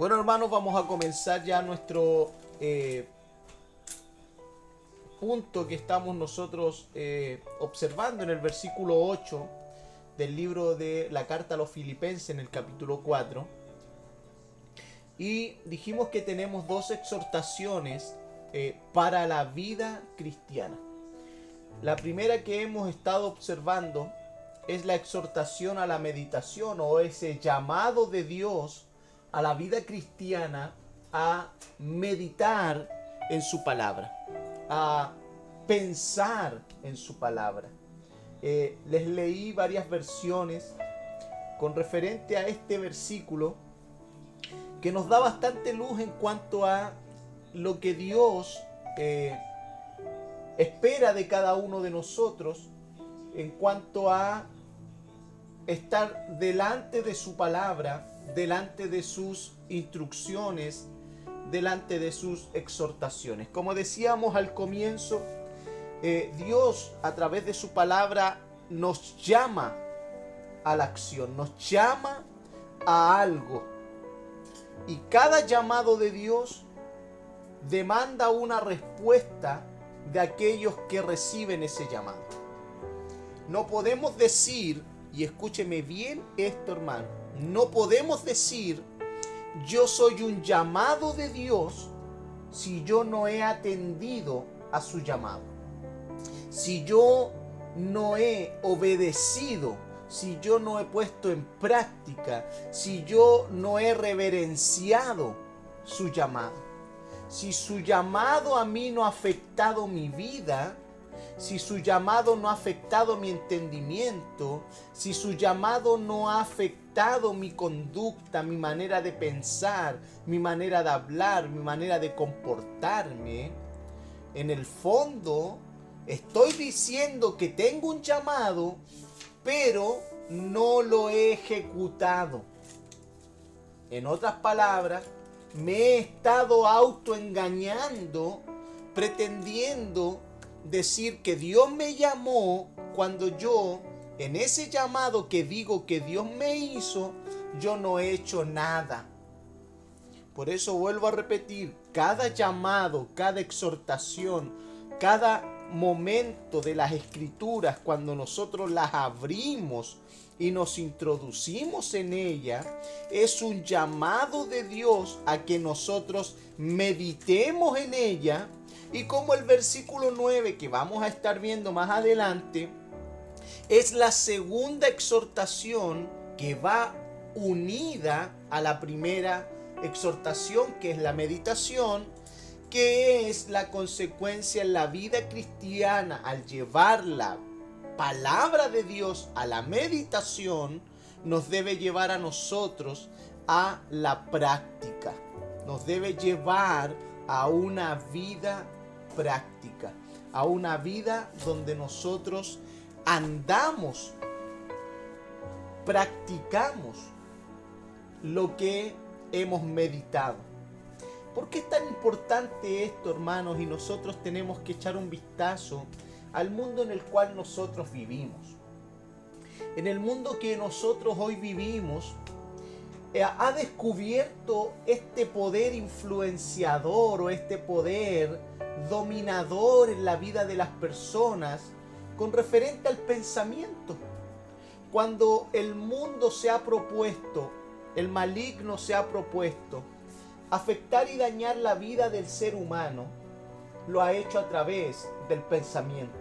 Bueno hermanos, vamos a comenzar ya nuestro eh, punto que estamos nosotros eh, observando en el versículo 8 del libro de la carta a los filipenses en el capítulo 4. Y dijimos que tenemos dos exhortaciones eh, para la vida cristiana. La primera que hemos estado observando es la exhortación a la meditación o ese llamado de Dios a la vida cristiana a meditar en su palabra, a pensar en su palabra. Eh, les leí varias versiones con referente a este versículo que nos da bastante luz en cuanto a lo que Dios eh, espera de cada uno de nosotros en cuanto a estar delante de su palabra delante de sus instrucciones, delante de sus exhortaciones. Como decíamos al comienzo, eh, Dios a través de su palabra nos llama a la acción, nos llama a algo. Y cada llamado de Dios demanda una respuesta de aquellos que reciben ese llamado. No podemos decir, y escúcheme bien esto hermano, no podemos decir, yo soy un llamado de Dios si yo no he atendido a su llamado. Si yo no he obedecido, si yo no he puesto en práctica, si yo no he reverenciado su llamado. Si su llamado a mí no ha afectado mi vida, si su llamado no ha afectado mi entendimiento, si su llamado no ha afectado mi conducta, mi manera de pensar, mi manera de hablar, mi manera de comportarme, en el fondo estoy diciendo que tengo un llamado, pero no lo he ejecutado. En otras palabras, me he estado autoengañando, pretendiendo decir que Dios me llamó cuando yo, en ese llamado que digo que Dios me hizo, yo no he hecho nada. Por eso vuelvo a repetir, cada llamado, cada exhortación, cada momento de las escrituras, cuando nosotros las abrimos y nos introducimos en ella, es un llamado de Dios a que nosotros meditemos en ella y como el versículo 9 que vamos a estar viendo más adelante es la segunda exhortación que va unida a la primera exhortación que es la meditación, que es la consecuencia en la vida cristiana al llevar la palabra de Dios a la meditación, nos debe llevar a nosotros a la práctica, nos debe llevar a una vida práctica, a una vida donde nosotros andamos, practicamos lo que hemos meditado. ¿Por qué es tan importante esto, hermanos? Y nosotros tenemos que echar un vistazo al mundo en el cual nosotros vivimos. En el mundo que nosotros hoy vivimos, ha descubierto este poder influenciador o este poder dominador en la vida de las personas con referente al pensamiento. Cuando el mundo se ha propuesto, el maligno se ha propuesto afectar y dañar la vida del ser humano, lo ha hecho a través del pensamiento.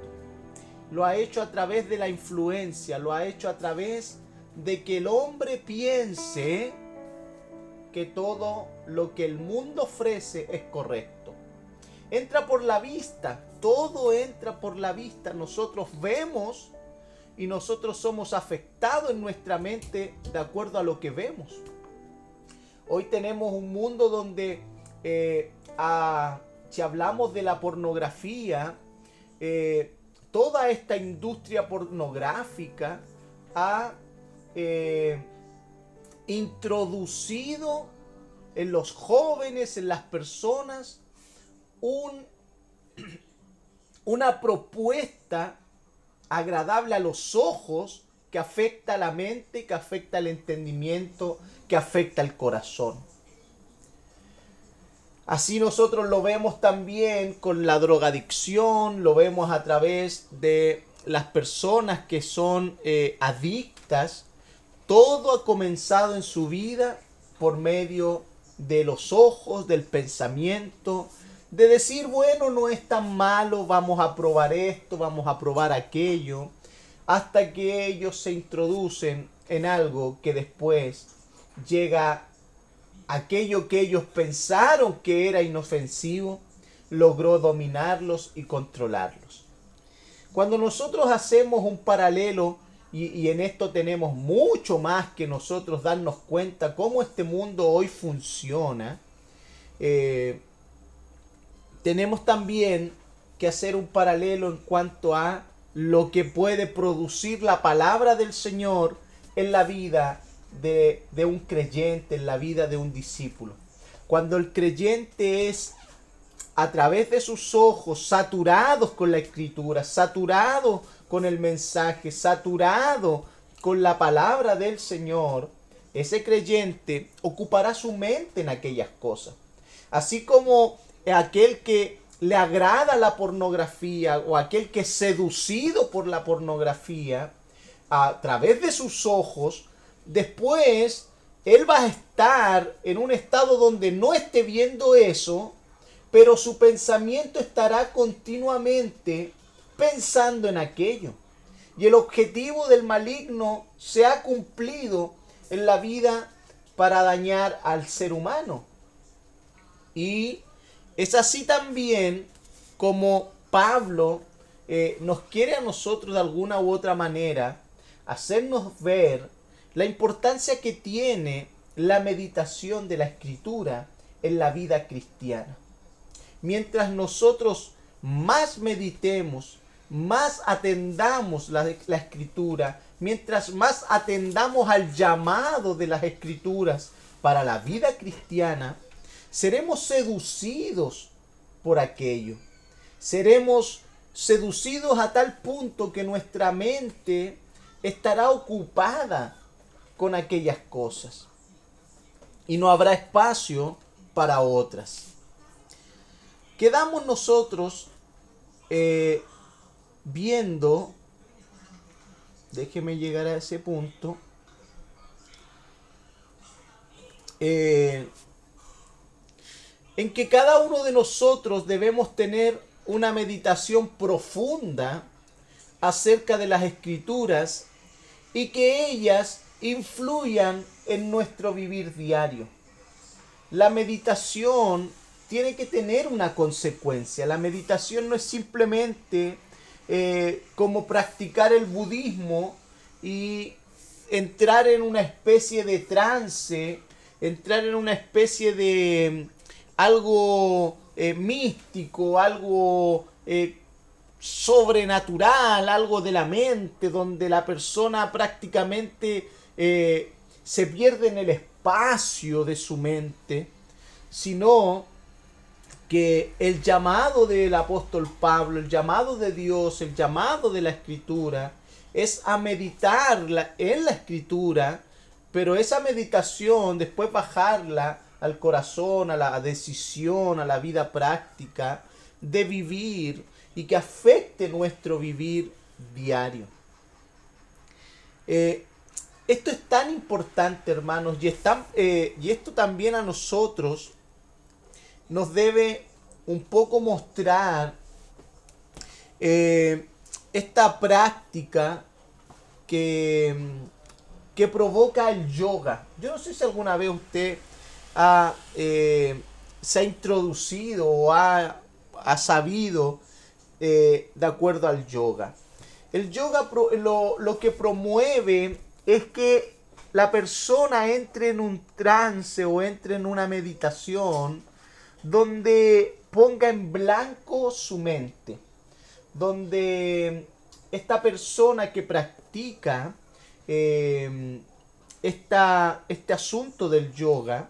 Lo ha hecho a través de la influencia, lo ha hecho a través de que el hombre piense que todo lo que el mundo ofrece es correcto. Entra por la vista, todo entra por la vista. Nosotros vemos y nosotros somos afectados en nuestra mente de acuerdo a lo que vemos. Hoy tenemos un mundo donde eh, si hablamos de la pornografía, eh, toda esta industria pornográfica ha eh, introducido en los jóvenes, en las personas, un, una propuesta agradable a los ojos que afecta a la mente, que afecta al entendimiento, que afecta al corazón. Así nosotros lo vemos también con la drogadicción, lo vemos a través de las personas que son eh, adictas. Todo ha comenzado en su vida por medio de los ojos, del pensamiento, de decir, bueno, no es tan malo, vamos a probar esto, vamos a probar aquello, hasta que ellos se introducen en algo que después llega aquello que ellos pensaron que era inofensivo, logró dominarlos y controlarlos. Cuando nosotros hacemos un paralelo, y, en esto tenemos mucho más que nosotros darnos cuenta cómo este mundo hoy funciona, eh, tenemos también que hacer un paralelo en cuanto a lo que puede producir la palabra del Señor en la vida de, un creyente, en la vida de un discípulo. Cuando el creyente es a través de sus ojos saturados con la escritura, saturado con el mensaje, saturado con la palabra del Señor, ese creyente ocupará su mente en aquellas cosas. Así como aquel que le agrada la pornografía o aquel que es seducido por la pornografía a través de sus ojos, después él va a estar en un estado donde no esté viendo eso, pero su pensamiento estará continuamente pensando en aquello. Y el objetivo del maligno se ha cumplido en la vida para dañar al ser humano. Y es así también como Pablo eh, nos quiere a nosotros de alguna u otra manera hacernos ver la importancia que tiene la meditación de la escritura en la vida cristiana. Mientras nosotros más meditemos, más atendamos la, la, escritura, mientras más atendamos al llamado de las escrituras para la vida cristiana, seremos seducidos por aquello. Seremos seducidos a tal punto que nuestra mente estará ocupada con aquellas cosas y no habrá espacio para otras. Quedamos nosotros eh, viendo, déjeme llegar a ese punto, eh, en que cada uno de nosotros debemos tener una meditación profunda acerca de las escrituras y que ellas influyan en nuestro vivir diario. La meditación tiene que tener una consecuencia. La meditación no es simplemente eh, como practicar el budismo y entrar en una especie de trance, entrar en una especie de algo eh, místico, algo eh, sobrenatural, algo de la mente, donde la persona prácticamente se pierde en el espacio de su mente, sino que el llamado del apóstol Pablo, el llamado de Dios, el llamado de la escritura, es a meditar en la escritura, pero esa meditación después bajarla al corazón, a la decisión, a la vida práctica de vivir y que afecte nuestro vivir diario. Eh, esto es tan importante, hermanos, y, eh, y esto también a nosotros nos debe un poco mostrar eh, esta práctica que, que provoca el yoga. Yo no sé si alguna vez usted eh, se ha introducido o ha, sabido eh, de acuerdo al yoga. El yoga lo, que promueve es que la persona entre en un trance o entre en una meditación donde ponga en blanco su mente, donde esta persona que practica eh, este asunto del yoga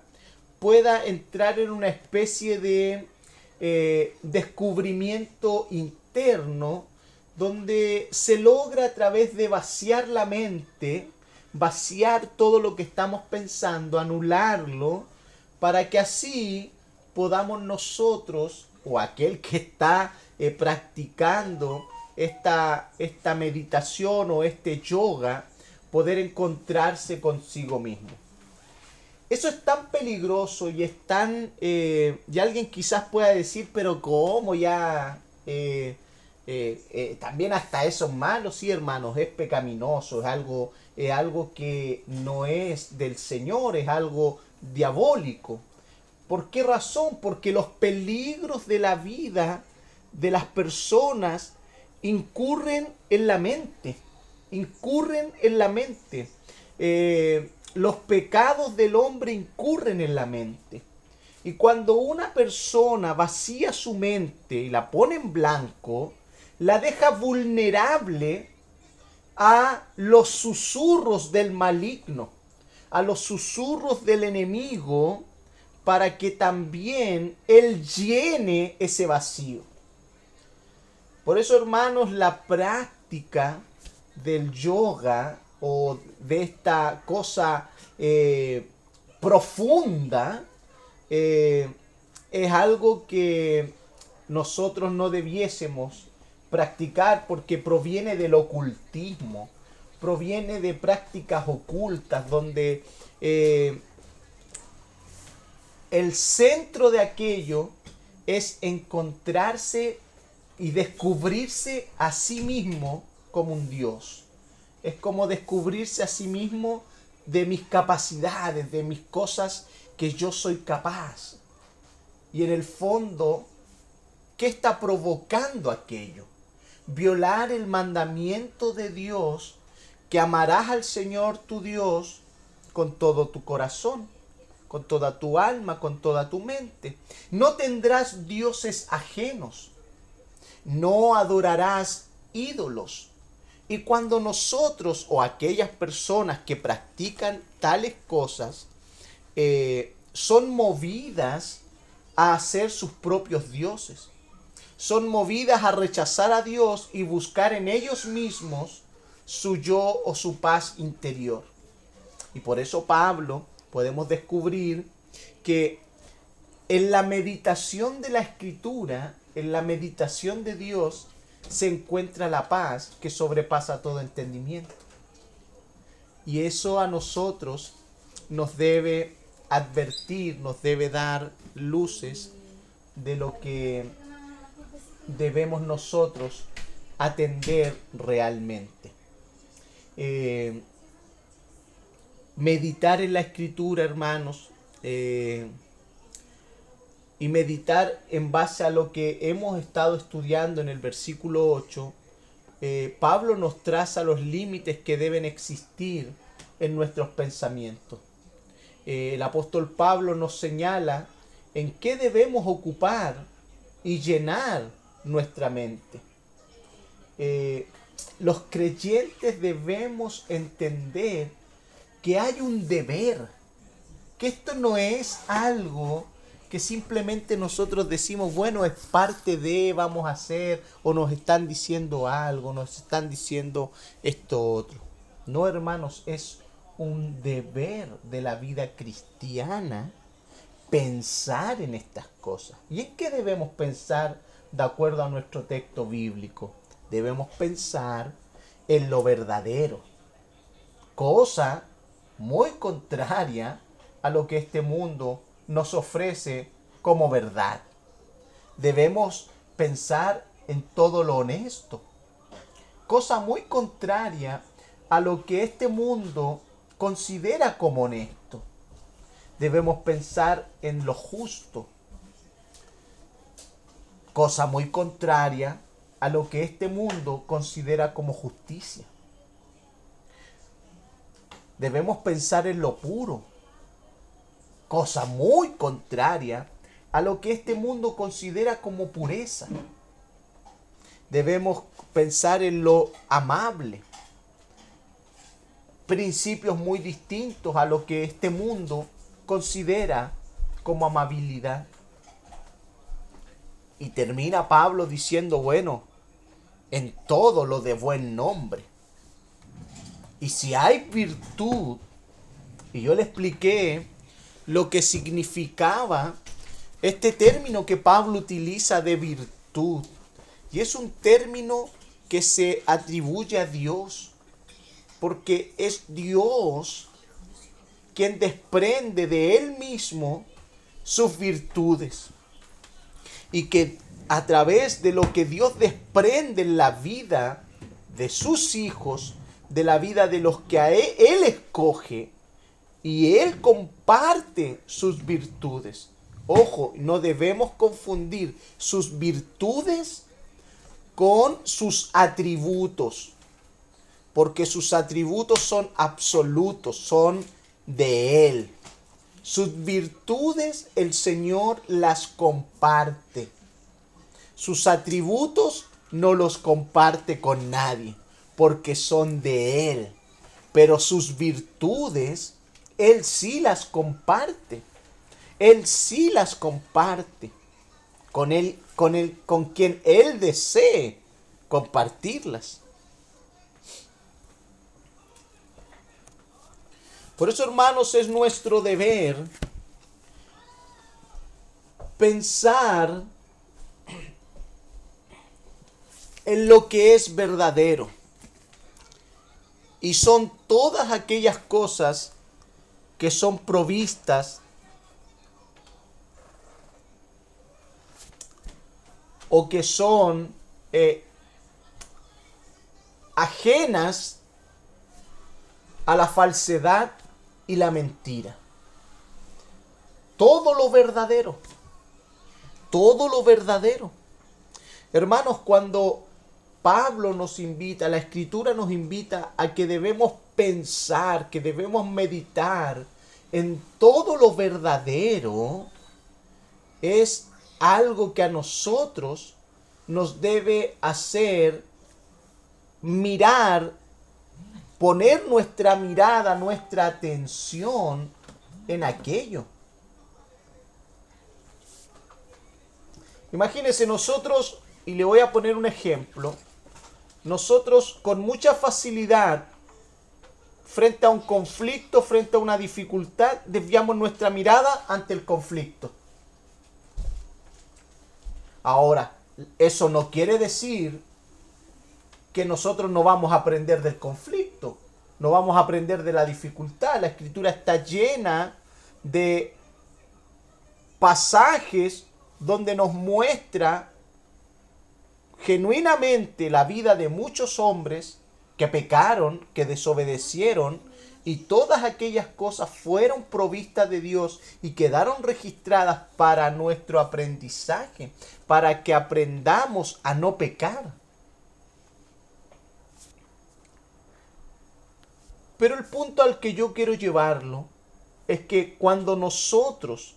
pueda entrar en una especie de eh, descubrimiento interno donde se logra a través de vaciar la mente, vaciar todo lo que estamos pensando, anularlo, para que así podamos nosotros o aquel que está eh, practicando esta, esta meditación o este yoga, poder encontrarse consigo mismo. Eso es tan peligroso y es tan... Eh, y alguien quizás pueda decir, pero ¿cómo ya... Eh, también hasta eso es malo, sí hermanos, es pecaminoso, es algo, es algo que no es del Señor, es algo diabólico. ¿Por qué razón? Porque los peligros de la vida de las personas incurren en la mente, incurren en la mente. los pecados del hombre incurren en la mente. Y cuando una persona vacía su mente y la pone en blanco, la deja vulnerable a los susurros del maligno, a los susurros del enemigo, para que también él llene ese vacío. Por eso, hermanos, la práctica del yoga o de esta cosa eh, profunda eh, es algo que nosotros no debiésemos practicar porque proviene del ocultismo, proviene de prácticas ocultas donde eh, el centro de aquello es encontrarse y descubrirse a sí mismo como un Dios. Es como descubrirse a sí mismo de mis capacidades, de mis cosas que yo soy capaz. Y en el fondo, ¿qué está provocando aquello? violar el mandamiento de Dios que amarás al Señor tu Dios con todo tu corazón, con toda tu alma, con toda tu mente. No tendrás dioses ajenos, no adorarás ídolos. Y cuando nosotros o aquellas personas que practican tales cosas eh, son movidas a hacer sus propios dioses, son movidas a rechazar a Dios y buscar en ellos mismos su yo o su paz interior. Y por eso Pablo podemos descubrir que en la meditación de la escritura, en la meditación de Dios, se encuentra la paz que sobrepasa todo entendimiento. Y eso a nosotros nos debe advertir, nos debe dar luces de lo que debemos nosotros atender realmente. Eh, meditar en la escritura, hermanos, eh, y meditar en base a lo que hemos estado estudiando en el versículo 8, eh, Pablo nos traza los límites que deben existir en nuestros pensamientos. el apóstol Pablo nos señala en qué debemos ocupar y llenar nuestra mente. Eh, los creyentes debemos entender que hay un deber, que esto no es algo que simplemente nosotros decimos, bueno, es parte de, vamos a hacer, o nos están diciendo algo, nos están diciendo esto otro. No, hermanos, es un deber de la vida cristiana pensar en estas cosas. ¿Y en qué debemos pensar de acuerdo a nuestro texto bíblico. Debemos pensar en lo verdadero, cosa muy contraria a lo que este mundo nos ofrece como verdad. Debemos pensar en todo lo honesto, cosa muy contraria a lo que este mundo considera como honesto. Debemos pensar en lo justo, cosa muy contraria a lo que este mundo considera como justicia. Debemos pensar en lo puro, cosa muy contraria a lo que este mundo considera como pureza. Debemos pensar en lo amable, principios muy distintos a lo que este mundo considera como amabilidad. Y termina Pablo diciendo, bueno, en todo lo de buen nombre. Y si hay virtud, y yo le expliqué lo que significaba este término que Pablo utiliza de virtud. Y es un término que se atribuye a Dios, porque es Dios quien desprende de Él mismo sus virtudes. Y que a través de lo que Dios desprende en la vida de sus hijos, de la vida de los que a él, él escoge, y Él comparte sus virtudes. Ojo, no debemos confundir sus virtudes con sus atributos, porque sus atributos son absolutos, son de Él. Sus virtudes el Señor las comparte. Sus atributos no los comparte con nadie, porque son de Él. Pero sus virtudes, Él sí las comparte. Él sí las comparte con él, con él, con quien él desee compartirlas. Por eso, hermanos, es nuestro deber pensar en lo que es verdadero. Y son todas aquellas cosas que son provistas o que son eh, ajenas a la falsedad y la mentira. Todo lo verdadero. Todo lo verdadero. Hermanos, cuando Pablo nos invita, la escritura nos invita a que debemos pensar, que debemos meditar en todo lo verdadero, es algo que a nosotros nos debe hacer mirar, poner nuestra mirada, nuestra atención en aquello. Imagínense nosotros, y le voy a poner un ejemplo, nosotros con mucha facilidad, frente a un conflicto, frente a una dificultad, desviamos nuestra mirada ante el conflicto. Ahora, eso no quiere decir que nosotros no vamos a aprender del conflicto, no vamos a aprender de la dificultad. La escritura está llena de pasajes donde nos muestra genuinamente la vida de muchos hombres que pecaron, que desobedecieron, y todas aquellas cosas fueron provistas de Dios y quedaron registradas para nuestro aprendizaje, para que aprendamos a no pecar. Pero el punto al que yo quiero llevarlo es que cuando nosotros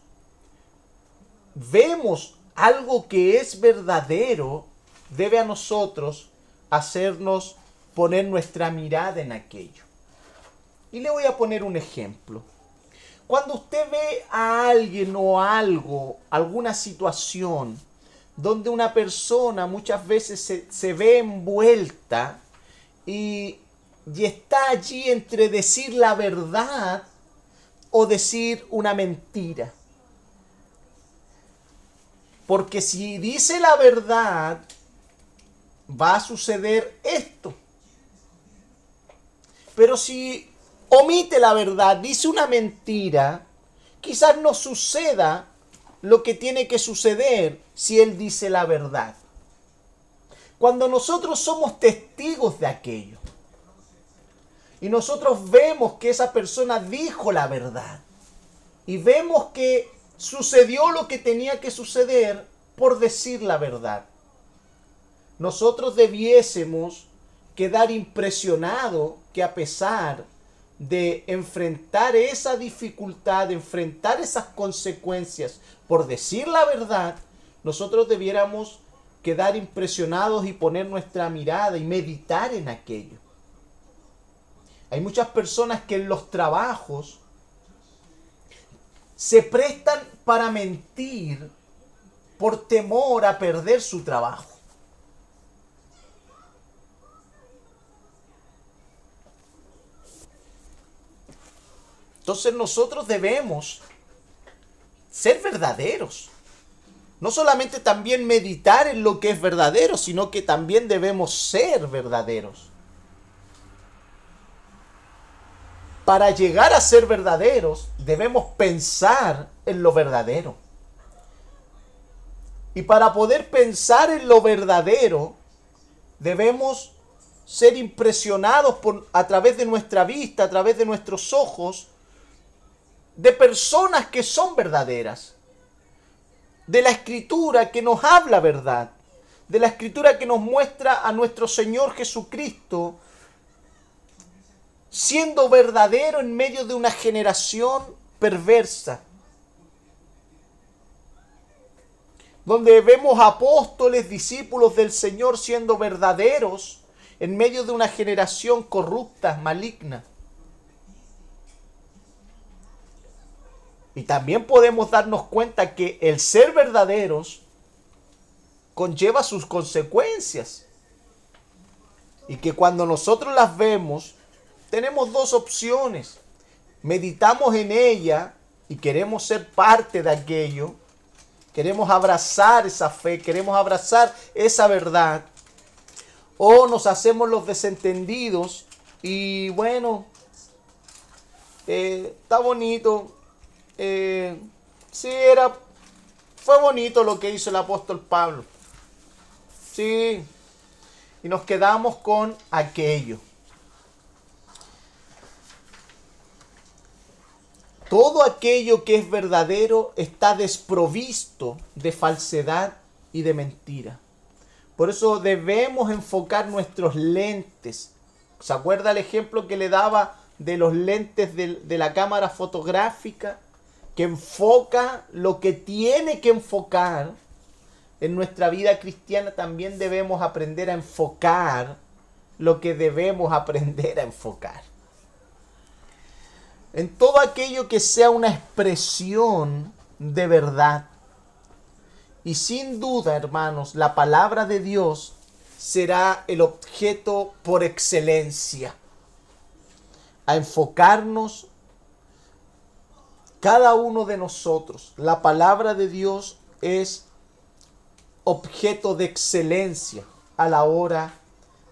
vemos algo que es verdadero, debe a nosotros hacernos poner nuestra mirada en aquello. Y le voy a poner un ejemplo. Cuando usted ve a alguien o algo, alguna situación, donde una persona muchas veces se, ve envuelta y, y está allí entre decir la verdad o decir una mentira. Porque si dice la verdad, va a suceder esto. Pero si omite la verdad, dice una mentira, quizás no suceda lo que tiene que suceder si él dice la verdad. Cuando nosotros somos testigos de aquello y nosotros vemos que esa persona dijo la verdad y vemos que sucedió lo que tenía que suceder por decir la verdad, nosotros debiésemos quedar impresionados que a pesar de enfrentar esa dificultad, de enfrentar esas consecuencias por decir la verdad, nosotros debiéramos quedar impresionados y poner nuestra mirada y meditar en aquello. Hay muchas personas que en los trabajos se prestan para mentir por temor a perder su trabajo. Entonces nosotros debemos ser verdaderos. no solamente también meditar en lo que es verdadero, sino que también debemos ser verdaderos. Para llegar a ser verdaderos, debemos pensar en lo verdadero. Y para poder pensar en lo verdadero, debemos ser impresionados por, a través de nuestra vista, a través de nuestros ojos, de personas que son verdaderas, de la escritura que nos habla verdad, de la escritura que nos muestra a nuestro Señor Jesucristo siendo verdadero en medio de una generación perversa. Donde vemos apóstoles, discípulos del Señor siendo verdaderos en medio de una generación corrupta, maligna. Y también podemos darnos cuenta que el ser verdaderos conlleva sus consecuencias. Y que cuando nosotros las vemos, tenemos dos opciones. Meditamos en ella y queremos ser parte de aquello. Queremos abrazar esa fe, queremos abrazar esa verdad. O nos hacemos los desentendidos y bueno, eh, está bonito, eh, sí, era, fue bonito lo que hizo el apóstol Pablo. Sí, y nos quedamos con aquello. Todo aquello que es verdadero está desprovisto de falsedad y de mentira. Por eso debemos enfocar nuestros lentes. ¿Se acuerda el ejemplo que le daba de los lentes de, de la cámara fotográfica? Que enfoca lo que tiene que enfocar, en nuestra vida cristiana también debemos aprender a enfocar lo que debemos aprender a enfocar. En todo aquello que sea una expresión de verdad. Y sin duda, hermanos, la palabra de Dios será el objeto por excelencia. A enfocarnos cada uno de nosotros, la palabra de Dios es objeto de excelencia a la hora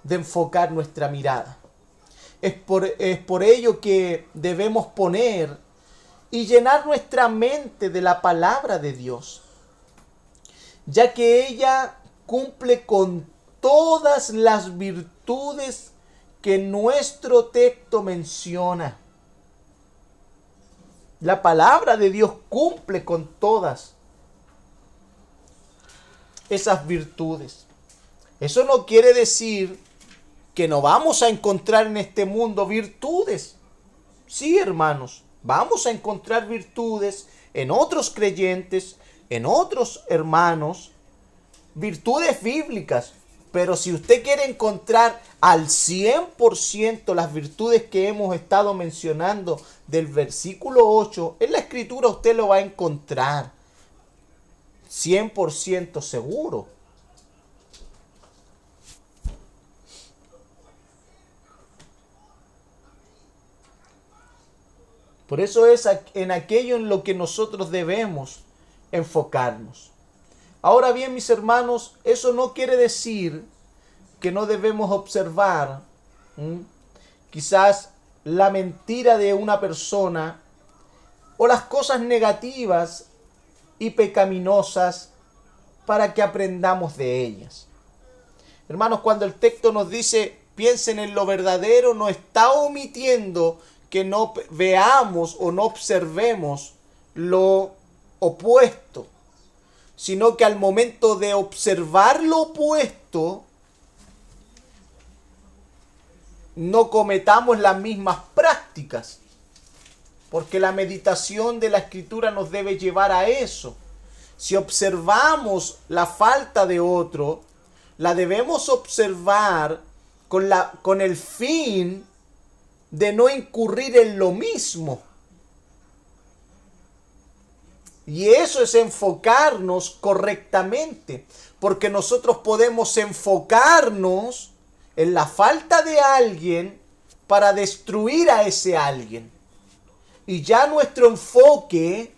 de enfocar nuestra mirada. Es por, es por ello que debemos poner y llenar nuestra mente de la palabra de Dios, ya que ella cumple con todas las virtudes que nuestro texto menciona. La palabra de Dios cumple con todas esas virtudes. Eso no quiere decir que no vamos a encontrar en este mundo virtudes. Sí, hermanos, vamos a encontrar virtudes en otros creyentes, en otros hermanos, virtudes bíblicas, pero si usted quiere encontrar al 100% las virtudes que hemos estado mencionando del versículo 8, en la escritura usted lo va a encontrar 100% seguro. Por eso es en aquello en lo que nosotros debemos enfocarnos. Ahora bien, mis hermanos, eso no quiere decir que no debemos observar quizás la mentira de una persona o las cosas negativas y pecaminosas para que aprendamos de ellas. Hermanos, cuando el texto nos dice piensen en lo verdadero, no está omitiendo que no veamos o no observemos lo opuesto sino que al momento de observar lo opuesto, no cometamos las mismas prácticas. Porque la meditación de la escritura nos debe llevar a eso. Si observamos la falta de otro, la debemos observar con, la, con el fin de no incurrir en lo mismo. Y eso es enfocarnos correctamente, porque nosotros podemos enfocarnos en la falta de alguien para destruir a ese alguien. Y ya nuestro enfoque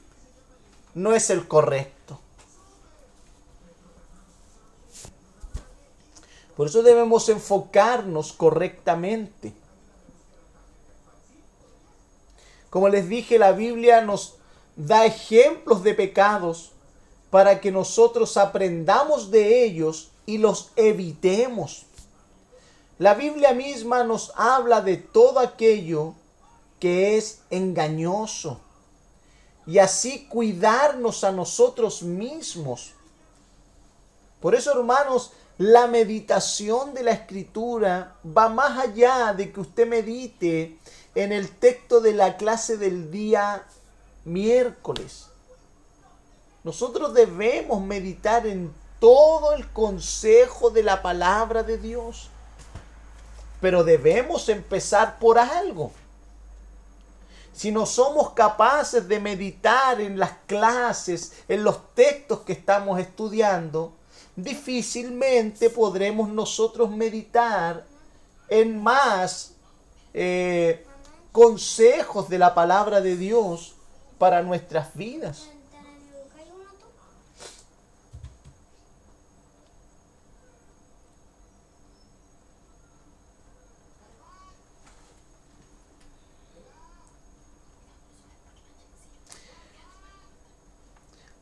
no es el correcto. Por eso debemos enfocarnos correctamente. Como les dije, la Biblia nos da ejemplos de pecados para que nosotros aprendamos de ellos y los evitemos. La Biblia misma nos habla de todo aquello que es engañoso y así cuidarnos a nosotros mismos. Por eso, hermanos, la meditación de la escritura va más allá de que usted medite en el texto de la clase del día miércoles. Nosotros debemos meditar en todo el consejo de la palabra de Dios. Pero debemos empezar por algo. Si no somos capaces de meditar en las clases, en los textos que estamos estudiando, difícilmente podremos nosotros meditar en más eh, consejos de la palabra de Dios para nuestras vidas.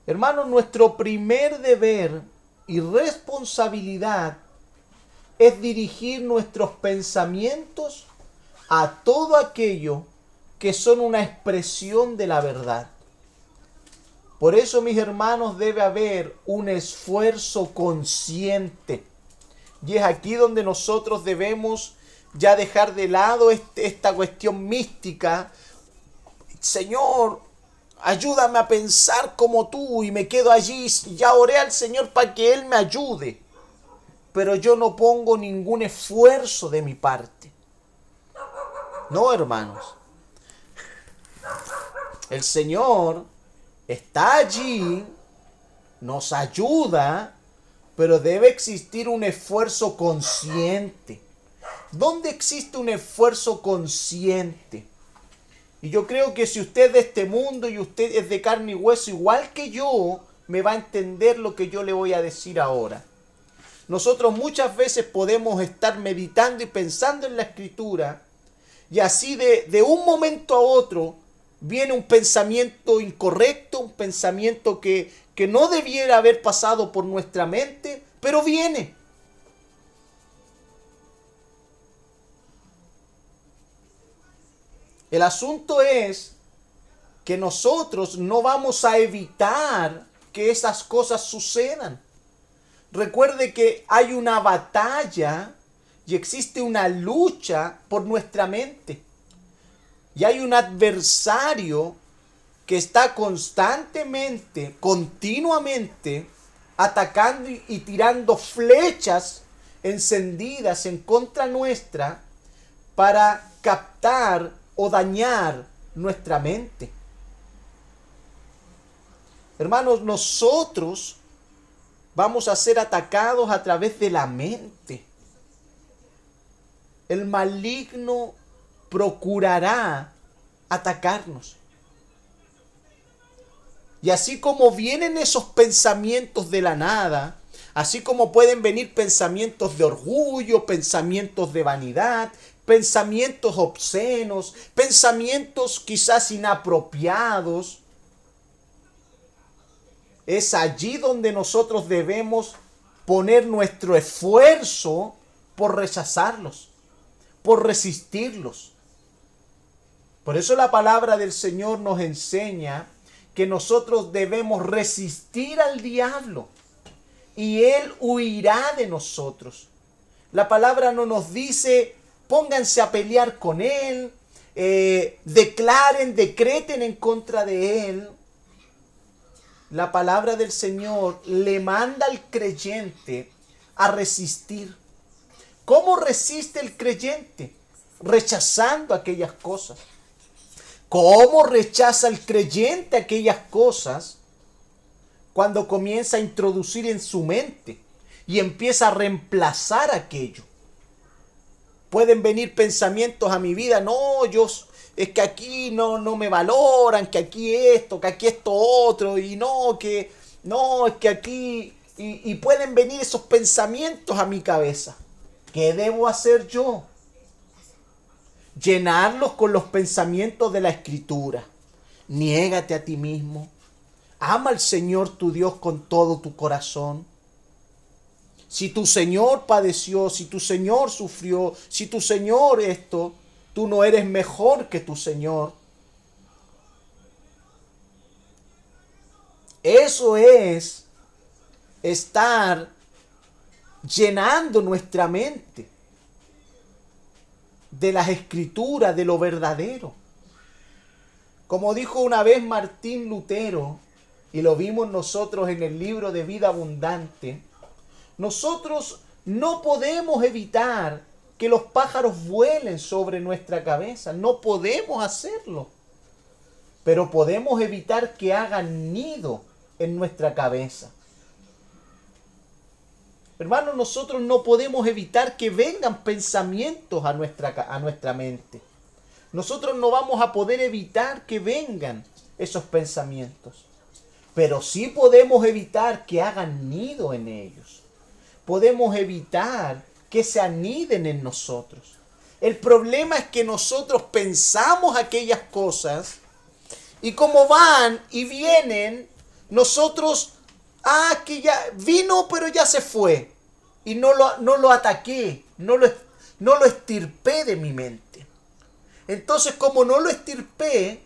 Hermanos, nuestro primer deber y responsabilidad es dirigir nuestros pensamientos a todo aquello que son una expresión de la verdad. Por eso, mis hermanos, debe haber un esfuerzo consciente. Y es aquí donde nosotros debemos ya dejar de lado este, esta cuestión mística. Señor, ayúdame a pensar como tú y me quedo allí. Ya oré al Señor para que Él me ayude. Pero yo no pongo ningún esfuerzo de mi parte. No, hermanos. El Señor está allí, nos ayuda, pero debe existir un esfuerzo consciente. ¿Dónde existe un esfuerzo consciente? Y yo creo que si usted es de este mundo y usted es de carne y hueso igual que yo, me va a entender lo que yo le voy a decir ahora. Nosotros muchas veces podemos estar meditando y pensando en la escritura y así de, de un momento a otro viene un pensamiento incorrecto, un pensamiento que, que no debiera haber pasado por nuestra mente, pero viene. El asunto es que nosotros no vamos a evitar que esas cosas sucedan. Recuerde que hay una batalla y existe una lucha por nuestra mente. Y hay un adversario que está constantemente, continuamente, atacando y, tirando flechas encendidas en contra nuestra para captar o dañar nuestra mente. Hermanos, nosotros vamos a ser atacados a través de la mente. El maligno procurará atacarnos. Y así como vienen esos pensamientos de la nada, así como pueden venir pensamientos de orgullo, pensamientos de vanidad, pensamientos obscenos, pensamientos quizás inapropiados. Es allí donde nosotros debemos poner nuestro esfuerzo por rechazarlos, por resistirlos. Por eso la palabra del Señor nos enseña que nosotros debemos resistir al diablo y él huirá de nosotros. La palabra no nos dice pónganse a pelear con él, eh, declaren, decreten en contra de él. La palabra del Señor le manda al creyente a resistir. ¿Cómo resiste el creyente? Rechazando aquellas cosas. ¿Cómo rechaza el creyente aquellas cosas? Cuando comienza a introducir en su mente y empieza a reemplazar aquello pueden venir pensamientos a mi vida, no, yo es que aquí no, no me valoran, que aquí esto, que aquí esto otro, y no, que no, es que aquí y, y pueden venir esos pensamientos a mi cabeza. ¿Qué debo hacer yo? Llenarlos con los pensamientos de la escritura. Niégate a ti mismo. Ama al Señor tu Dios con todo tu corazón. Si tu Señor padeció, si tu Señor sufrió, si tu Señor esto, tú no eres mejor que tu Señor. Eso es estar llenando nuestra mente de las escrituras, de lo verdadero. Como dijo una vez Martín Lutero, y lo vimos nosotros en el libro de vida abundante, nosotros no podemos evitar que los pájaros vuelen sobre nuestra cabeza, no podemos hacerlo, pero podemos evitar que hagan nido en nuestra cabeza. Hermanos, nosotros no podemos evitar que vengan pensamientos a nuestra, a nuestra mente. Nosotros no vamos a poder evitar que vengan esos pensamientos. Pero sí podemos evitar que hagan nido en ellos. Podemos evitar que se aniden en nosotros. El problema es que nosotros pensamos aquellas cosas y como van y vienen, nosotros, ah, que ya vino pero ya se fue. Y no lo, no lo ataqué, no lo, no lo estirpé de mi mente. Entonces como no lo estirpé,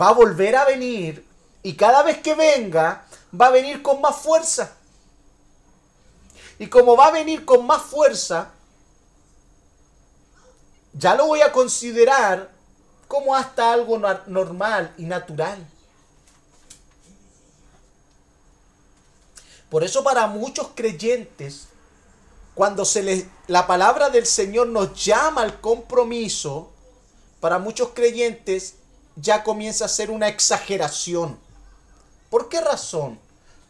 va a volver a venir y cada vez que venga, va a venir con más fuerza. Y como va a venir con más fuerza, ya lo voy a considerar como hasta algo normal y natural. Por eso para muchos creyentes, cuando se les, la palabra del Señor nos llama al compromiso, para muchos creyentes ya comienza a ser una exageración. ¿Por qué razón?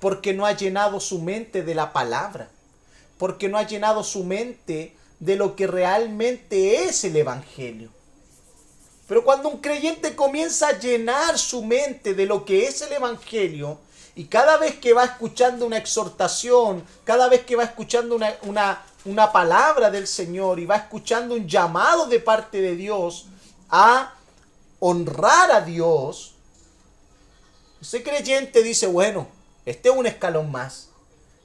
Porque no ha llenado su mente de la palabra. Porque no ha llenado su mente de lo que realmente es el Evangelio. Pero cuando un creyente comienza a llenar su mente de lo que es el Evangelio, y cada vez que va escuchando una exhortación, cada vez que va escuchando una, una, una palabra del Señor y va escuchando un llamado de parte de Dios a honrar a Dios, ese creyente dice, bueno, este es un escalón más.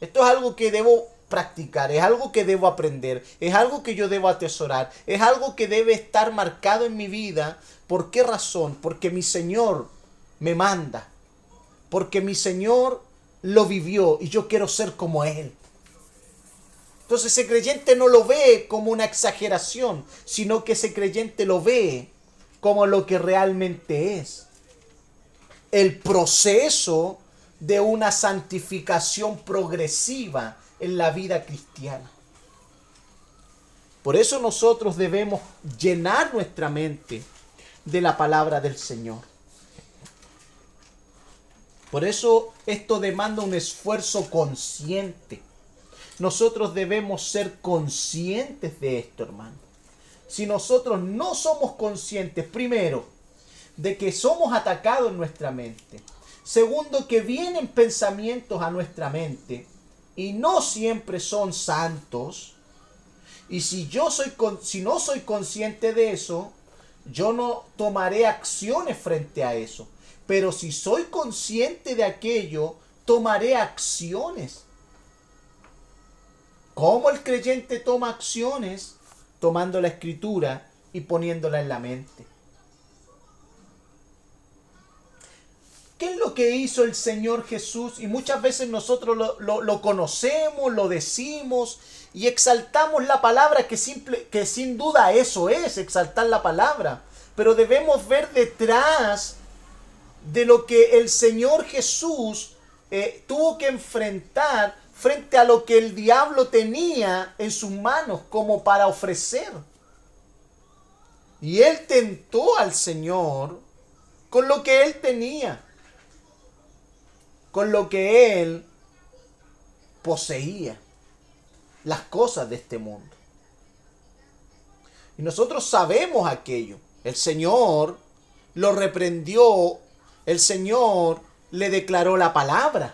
Esto es algo que debo practicar, es algo que debo aprender, es algo que yo debo atesorar, es algo que debe estar marcado en mi vida. ¿Por qué razón? Porque mi Señor me manda, porque mi Señor lo vivió y yo quiero ser como Él. Entonces ese creyente no lo ve como una exageración, sino que ese creyente lo ve como lo que realmente es el proceso de una santificación progresiva en la vida cristiana. Por eso nosotros debemos llenar nuestra mente de la palabra del Señor. Por eso esto demanda un esfuerzo consciente. Nosotros debemos ser conscientes de esto, hermano. Si nosotros no somos conscientes, primero, de que somos atacados en nuestra mente. Segundo, que vienen pensamientos a nuestra mente y no siempre son santos. Y si yo soy si no soy consciente de eso, yo no tomaré acciones frente a eso. Pero si soy consciente de aquello, tomaré acciones. ¿Cómo el creyente toma acciones? Tomando la escritura y poniéndola en la mente. ¿Qué es lo que hizo el Señor Jesús? Y muchas veces nosotros lo, conocemos, lo decimos y exaltamos la palabra que, simple, que sin duda eso es, exaltar la palabra. Pero debemos ver detrás de lo que el Señor Jesús eh, tuvo que enfrentar frente a lo que el diablo tenía en sus manos como para ofrecer. Y él tentó al Señor con lo que él tenía con lo que él poseía, las cosas de este mundo. Y nosotros sabemos aquello. El Señor lo reprendió, el Señor le declaró la palabra.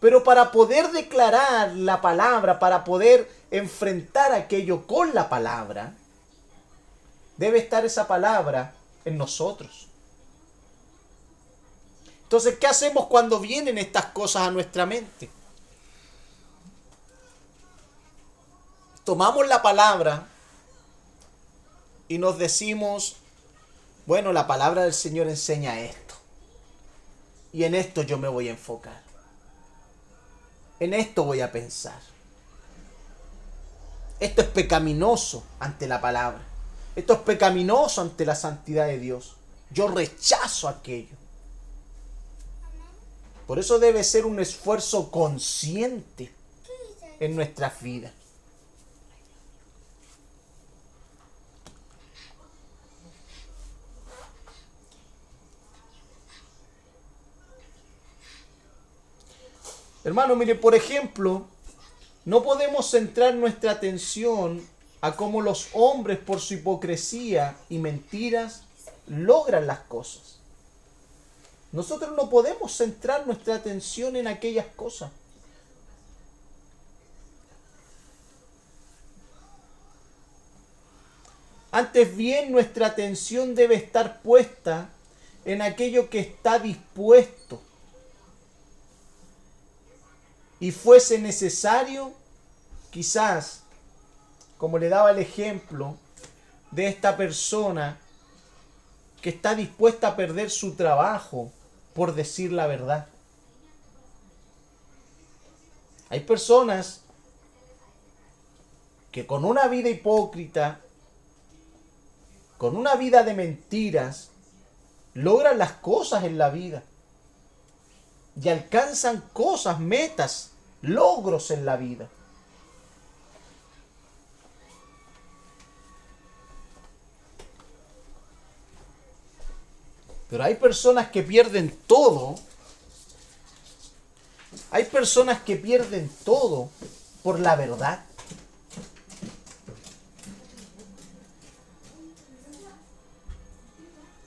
Pero para poder declarar la palabra, para poder enfrentar aquello con la palabra, debe estar esa palabra en nosotros. Entonces, ¿qué hacemos cuando vienen estas cosas a nuestra mente? Tomamos la palabra y nos decimos, bueno, la palabra del Señor enseña esto. Y en esto yo me voy a enfocar. En esto voy a pensar. Esto es pecaminoso ante la palabra. Esto es pecaminoso ante la santidad de Dios. Yo rechazo aquello. Por eso debe ser un esfuerzo consciente en nuestras vidas. Hermano, mire, por ejemplo, no podemos centrar nuestra atención a cómo los hombres por su hipocresía y mentiras logran las cosas. Nosotros no podemos centrar nuestra atención en aquellas cosas. Antes bien, nuestra atención debe estar puesta en aquello que está dispuesto y fuese necesario, quizás, como le daba el ejemplo de esta persona que está dispuesta a perder su trabajo por decir la verdad. Hay personas que con una vida hipócrita, con una vida de mentiras, logran las cosas en la vida y alcanzan cosas, metas logros en la vida. Pero hay personas que pierden todo. Hay personas que pierden todo por la verdad.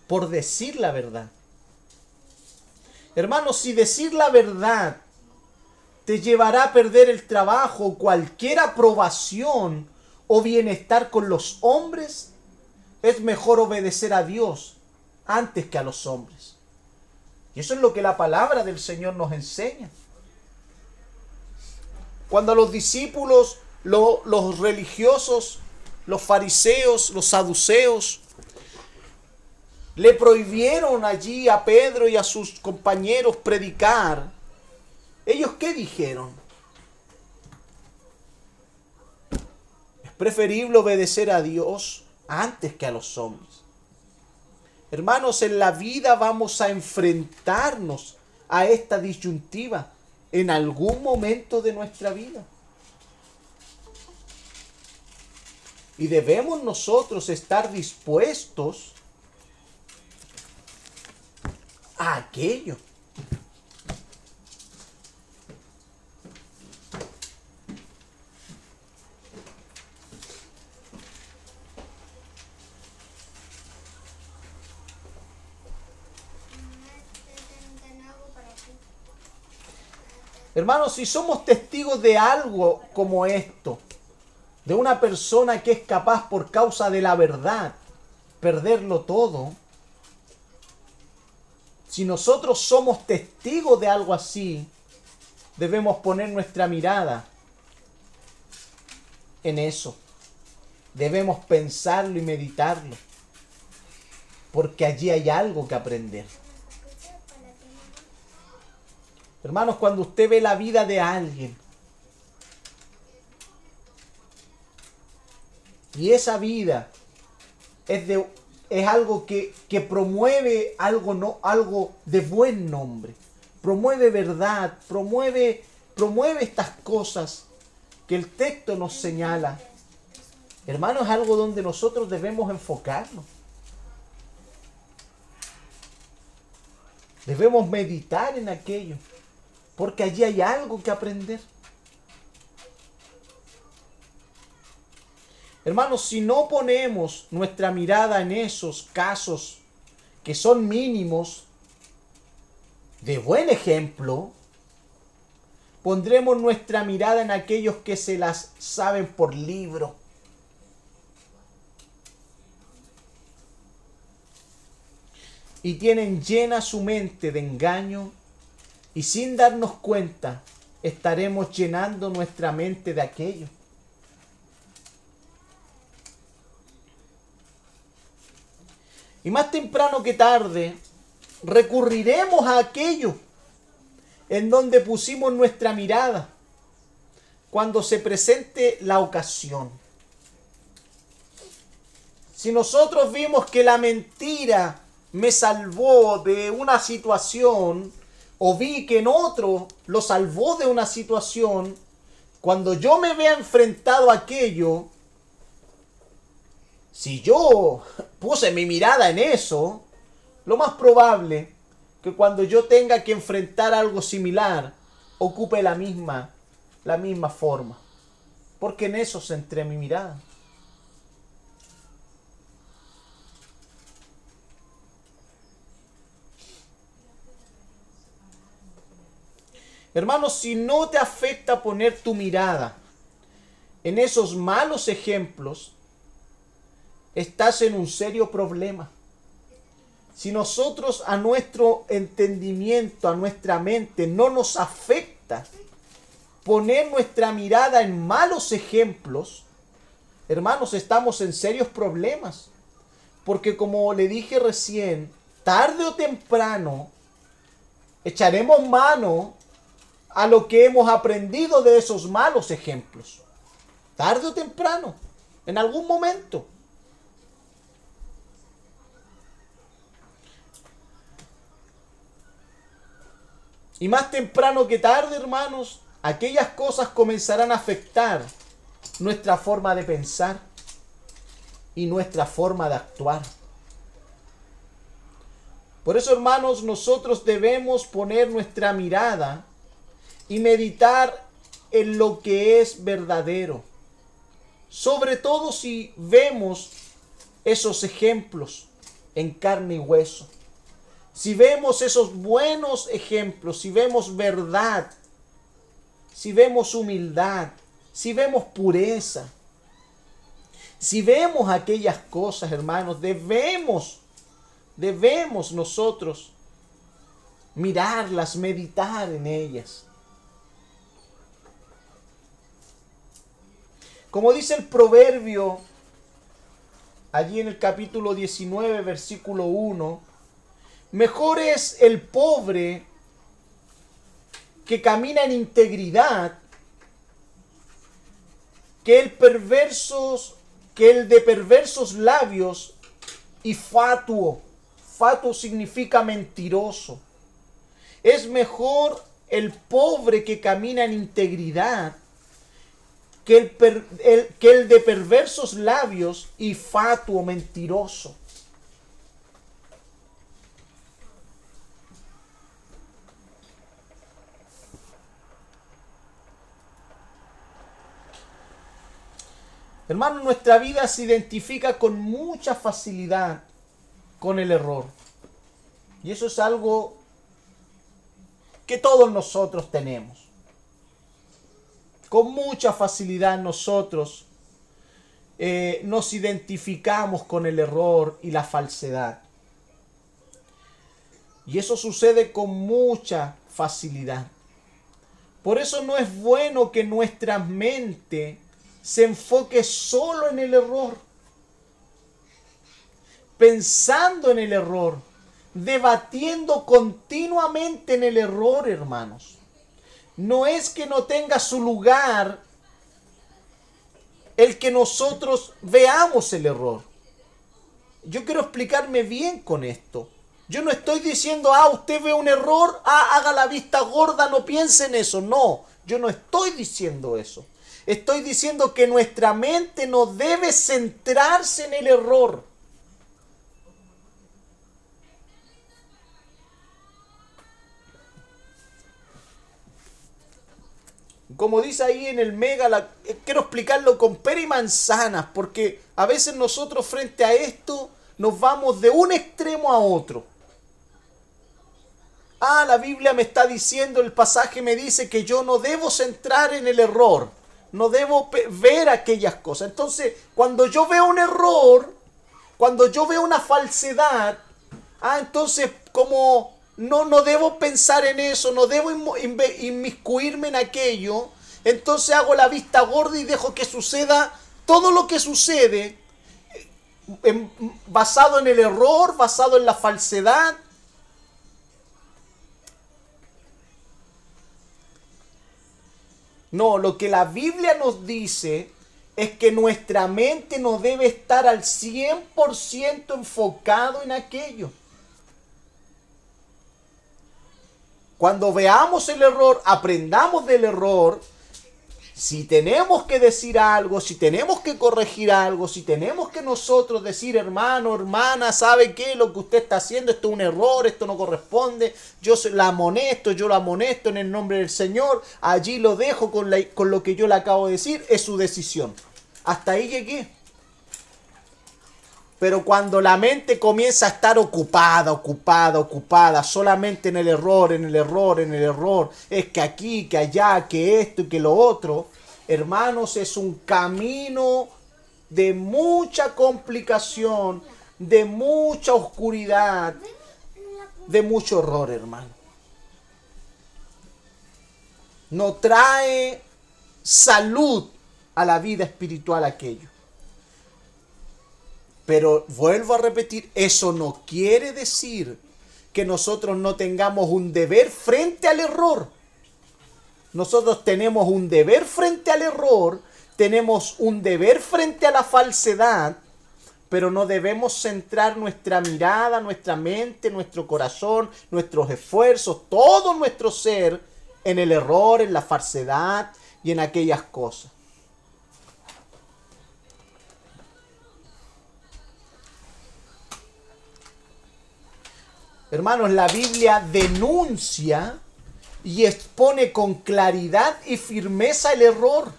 Por decir la verdad. Hermanos, si decir la verdad te llevará a perder el trabajo, cualquier aprobación o bienestar con los hombres, es mejor obedecer a Dios antes que a los hombres. Y eso es lo que la palabra del Señor nos enseña. Cuando los discípulos, los religiosos, los fariseos, los saduceos, le prohibieron allí a Pedro y a sus compañeros predicar, ¿Ellos qué dijeron? Es preferible obedecer a Dios antes que a los hombres. Hermanos, en la vida vamos a enfrentarnos a esta disyuntiva en algún momento de nuestra vida. Y debemos nosotros estar dispuestos a aquello. Hermanos, si somos testigos de algo como esto, de una persona que es capaz por causa de la verdad perderlo todo, si nosotros somos testigos de algo así, debemos poner nuestra mirada en eso. Debemos pensarlo y meditarlo, porque allí hay algo que aprender. Hermanos, cuando usted ve la vida de alguien y esa vida es, de, es algo que, que promueve algo, no, algo de buen nombre, promueve verdad, promueve, promueve estas cosas que el texto nos señala. Hermanos, es algo donde nosotros debemos enfocarnos. Debemos meditar en aquello porque allí hay algo que aprender. Hermanos, si no ponemos nuestra mirada en esos casos que son mínimos, de buen ejemplo, Pondremos nuestra mirada en aquellos que se las saben por libro. Y tienen llena su mente de engaño y sin darnos cuenta estaremos llenando nuestra mente de aquello. Y más temprano que tarde recurriremos a aquello en donde pusimos nuestra mirada cuando se presente la ocasión. Si nosotros vimos que la mentira me salvó de una situación, o vi que en otro lo salvó de una situación, cuando yo me vea enfrentado a aquello, si yo puse mi mirada en eso, lo más probable que cuando yo tenga que enfrentar algo similar, ocupe la misma, la misma forma. Porque en eso centré mi mirada. Hermanos, si no te afecta poner tu mirada en esos malos ejemplos, estás en un serio problema. Si nosotros a nuestro entendimiento, a nuestra mente, no nos afecta poner nuestra mirada en malos ejemplos, hermanos, estamos en serios problemas. Porque como le dije recién, tarde o temprano echaremos mano a lo que hemos aprendido de esos malos ejemplos. Tarde o temprano, en algún momento. Y más temprano que tarde, hermanos, aquellas cosas comenzarán a afectar nuestra forma de pensar y nuestra forma de actuar. Por eso, hermanos, nosotros debemos poner nuestra mirada y meditar en lo que es verdadero. Sobre todo si vemos esos ejemplos en carne y hueso. Si vemos esos buenos ejemplos, si vemos verdad, si vemos humildad, si vemos pureza, si vemos aquellas cosas, hermanos, debemos, debemos nosotros mirarlas, meditar en ellas. Como dice el proverbio allí en el capítulo 19, versículo 1, mejor es el pobre que camina en integridad que el perversos que el de perversos labios y fatuo. Fatuo significa mentiroso. Es mejor el pobre que camina en integridad que el, de perversos labios y fatuo mentiroso. Hermano, nuestra vida se identifica con mucha facilidad con el error. Y eso es algo que todos nosotros tenemos con mucha facilidad nosotros eh, nos identificamos con el error y la falsedad. Y eso sucede con mucha facilidad. Por eso no es bueno que nuestra mente se enfoque solo en el error. Pensando en el error. Debatiendo continuamente en el error, hermanos no es que no tenga su lugar el que nosotros veamos el error. Yo quiero explicarme bien con esto. Yo no estoy diciendo, ah, usted ve un error, ah, haga la vista gorda, no piense en eso. No, yo no estoy diciendo eso. Estoy diciendo que nuestra mente no debe centrarse en el error. Como dice ahí en el Mega, eh, quiero explicarlo con pera y manzanas, porque a veces nosotros frente a esto nos vamos de un extremo a otro. ah, la Biblia me está diciendo, el pasaje me dice que yo no debo centrar en el error, no debo ver aquellas cosas. Entonces, cuando yo veo un error, cuando yo veo una falsedad, ah, entonces como no, no debo pensar en eso, no debo inmiscuirme en aquello, entonces hago la vista gorda y dejo que suceda todo lo que sucede basado en el error, basado en la falsedad. No, lo que la Biblia nos dice es que nuestra mente no debe estar al 100% enfocado en aquello. Cuando veamos el error, aprendamos del error si tenemos que decir algo, si tenemos que corregir algo, si tenemos que nosotros decir, hermano, hermana, ¿sabe qué? Lo que usted está haciendo, esto es un error, esto no corresponde, yo la amonesto, yo lo amonesto en el nombre del Señor, allí lo dejo con, con lo que yo le acabo de decir, es su decisión. Hasta ahí llegué. Pero cuando la mente comienza a estar ocupada, ocupada, ocupada, solamente en el error, en el error, en el error, es que aquí, que allá, que esto y que lo otro, hermanos, es un camino de mucha complicación, de mucha oscuridad, de mucho horror, hermano. No trae salud a la vida espiritual aquello. Pero vuelvo a repetir, eso no quiere decir que nosotros no tengamos un deber frente al error. Nosotros tenemos un deber frente al error, tenemos un deber frente a la falsedad, pero no debemos centrar nuestra mirada, nuestra mente, nuestro corazón, nuestros esfuerzos, todo nuestro ser en el error, en la falsedad y en aquellas cosas. Hermanos, la Biblia denuncia y expone con claridad y firmeza el error.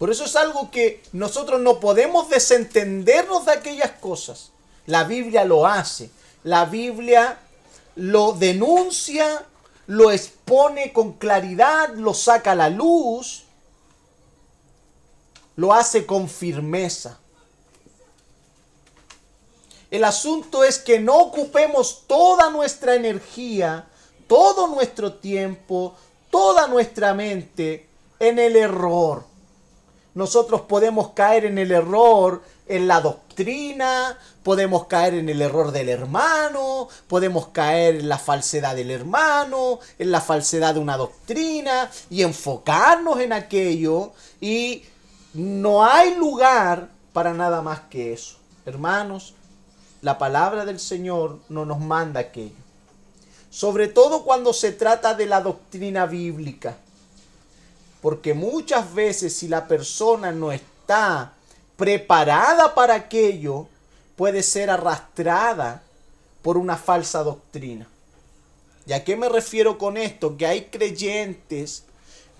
Por eso es algo que nosotros no podemos desentendernos de aquellas cosas. La Biblia lo hace. La Biblia lo denuncia, lo expone con claridad, lo saca a la luz, lo hace con firmeza. El asunto es que no ocupemos toda nuestra energía, todo nuestro tiempo, toda nuestra mente en el error. Nosotros podemos caer en el error en la doctrina, podemos caer en el error del hermano, podemos caer en la falsedad del hermano, en la falsedad de una doctrina y enfocarnos en aquello y no hay lugar para nada más que eso. Hermanos, la palabra del Señor no nos manda aquello. Sobre todo cuando se trata de la doctrina bíblica. Porque muchas veces si la persona no está preparada para aquello, puede ser arrastrada por una falsa doctrina. ¿Y a qué me refiero con esto? Que hay creyentes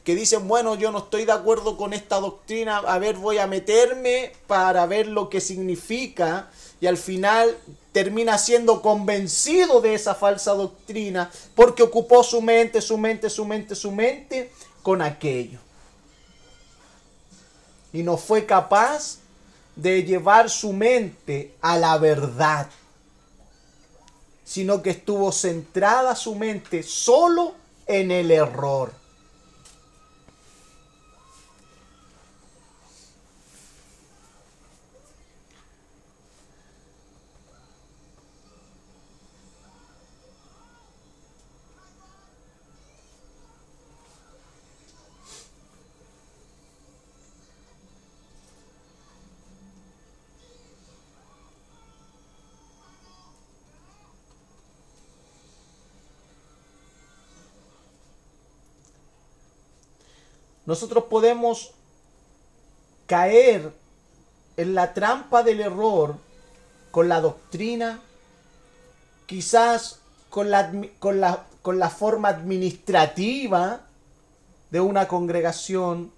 que dicen, bueno, yo no estoy de acuerdo con esta doctrina, a ver, voy a meterme para ver lo que significa y al final termina siendo convencido de esa falsa doctrina porque ocupó su mente, su mente, su mente, su mente con aquello. Y no fue capaz de llevar su mente a la verdad, sino que estuvo centrada su mente solo en el error. Nosotros podemos caer en la trampa del error con la doctrina, quizás con la, con la, con la forma administrativa de una congregación.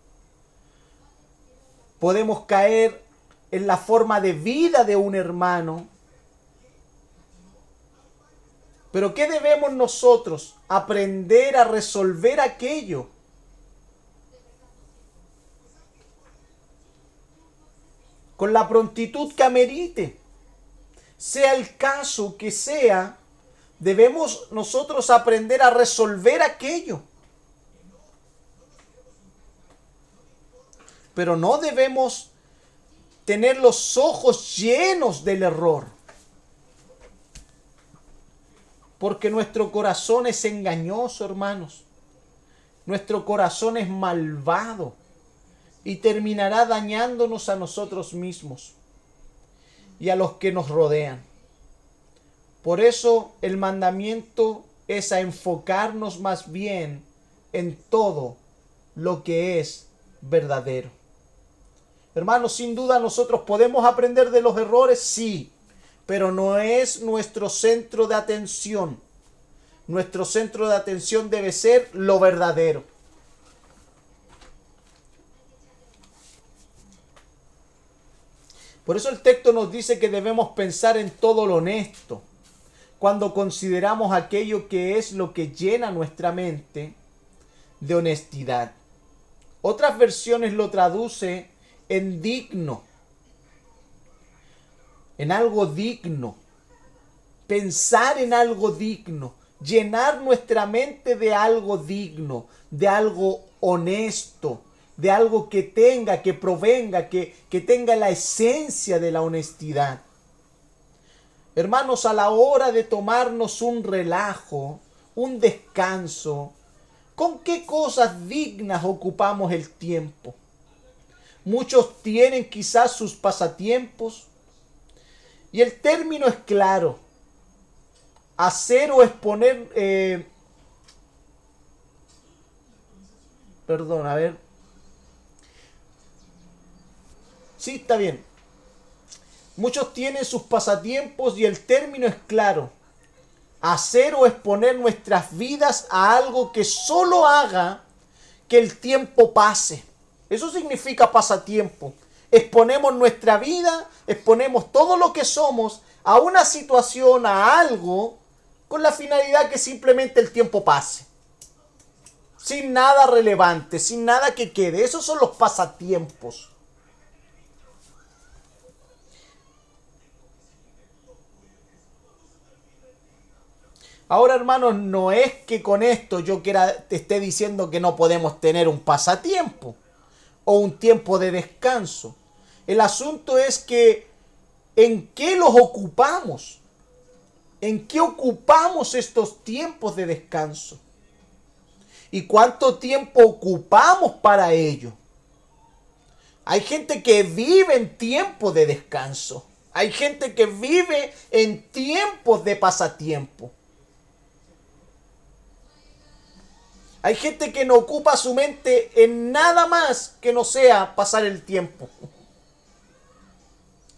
Podemos caer en la forma de vida de un hermano. Pero ¿qué debemos nosotros? Aprender a resolver aquello. Con la prontitud que amerite. Sea el caso que sea, debemos nosotros aprender a resolver aquello. Pero no debemos tener los ojos llenos del error. Porque nuestro corazón es engañoso, hermanos. Nuestro corazón es malvado y terminará dañándonos a nosotros mismos y a los que nos rodean. Por eso el mandamiento es a enfocarnos más bien en todo lo que es verdadero. Hermanos, sin duda nosotros podemos aprender de los errores, sí, pero no es nuestro centro de atención. Nuestro centro de atención debe ser lo verdadero. Por eso el texto nos dice que debemos pensar en todo lo honesto. Cuando consideramos aquello que es lo que llena nuestra mente de honestidad. Otras versiones lo traduce en digno en algo digno, pensar en algo digno, llenar nuestra mente de algo digno, de algo honesto, de algo que tenga, que provenga, que, que tenga la esencia de la honestidad. Hermanos, a la hora de tomarnos un relajo, un descanso, ¿con qué cosas dignas ocupamos el tiempo? Muchos tienen quizás sus pasatiempos, y el término es claro. Hacer o exponer... Eh, perdón, a ver. Sí, está bien. Muchos tienen sus pasatiempos y el término es claro. Hacer o exponer nuestras vidas a algo que solo haga que el tiempo pase. Eso significa pasatiempo exponemos nuestra vida, exponemos todo lo que somos a una situación, a algo, con la finalidad que simplemente el tiempo pase. Sin nada relevante, sin nada que quede. Esos son los pasatiempos. Ahora, hermanos, no es que con esto yo quiera, te esté diciendo que no podemos tener un pasatiempo o un tiempo de descanso. El asunto es que en qué los ocupamos. ¿En qué ocupamos estos tiempos de descanso? ¿Y cuánto tiempo ocupamos para ello? Hay gente que vive en tiempo de descanso. Hay gente que vive en tiempos de pasatiempo. Hay gente que no ocupa su mente en nada más que no sea pasar el tiempo.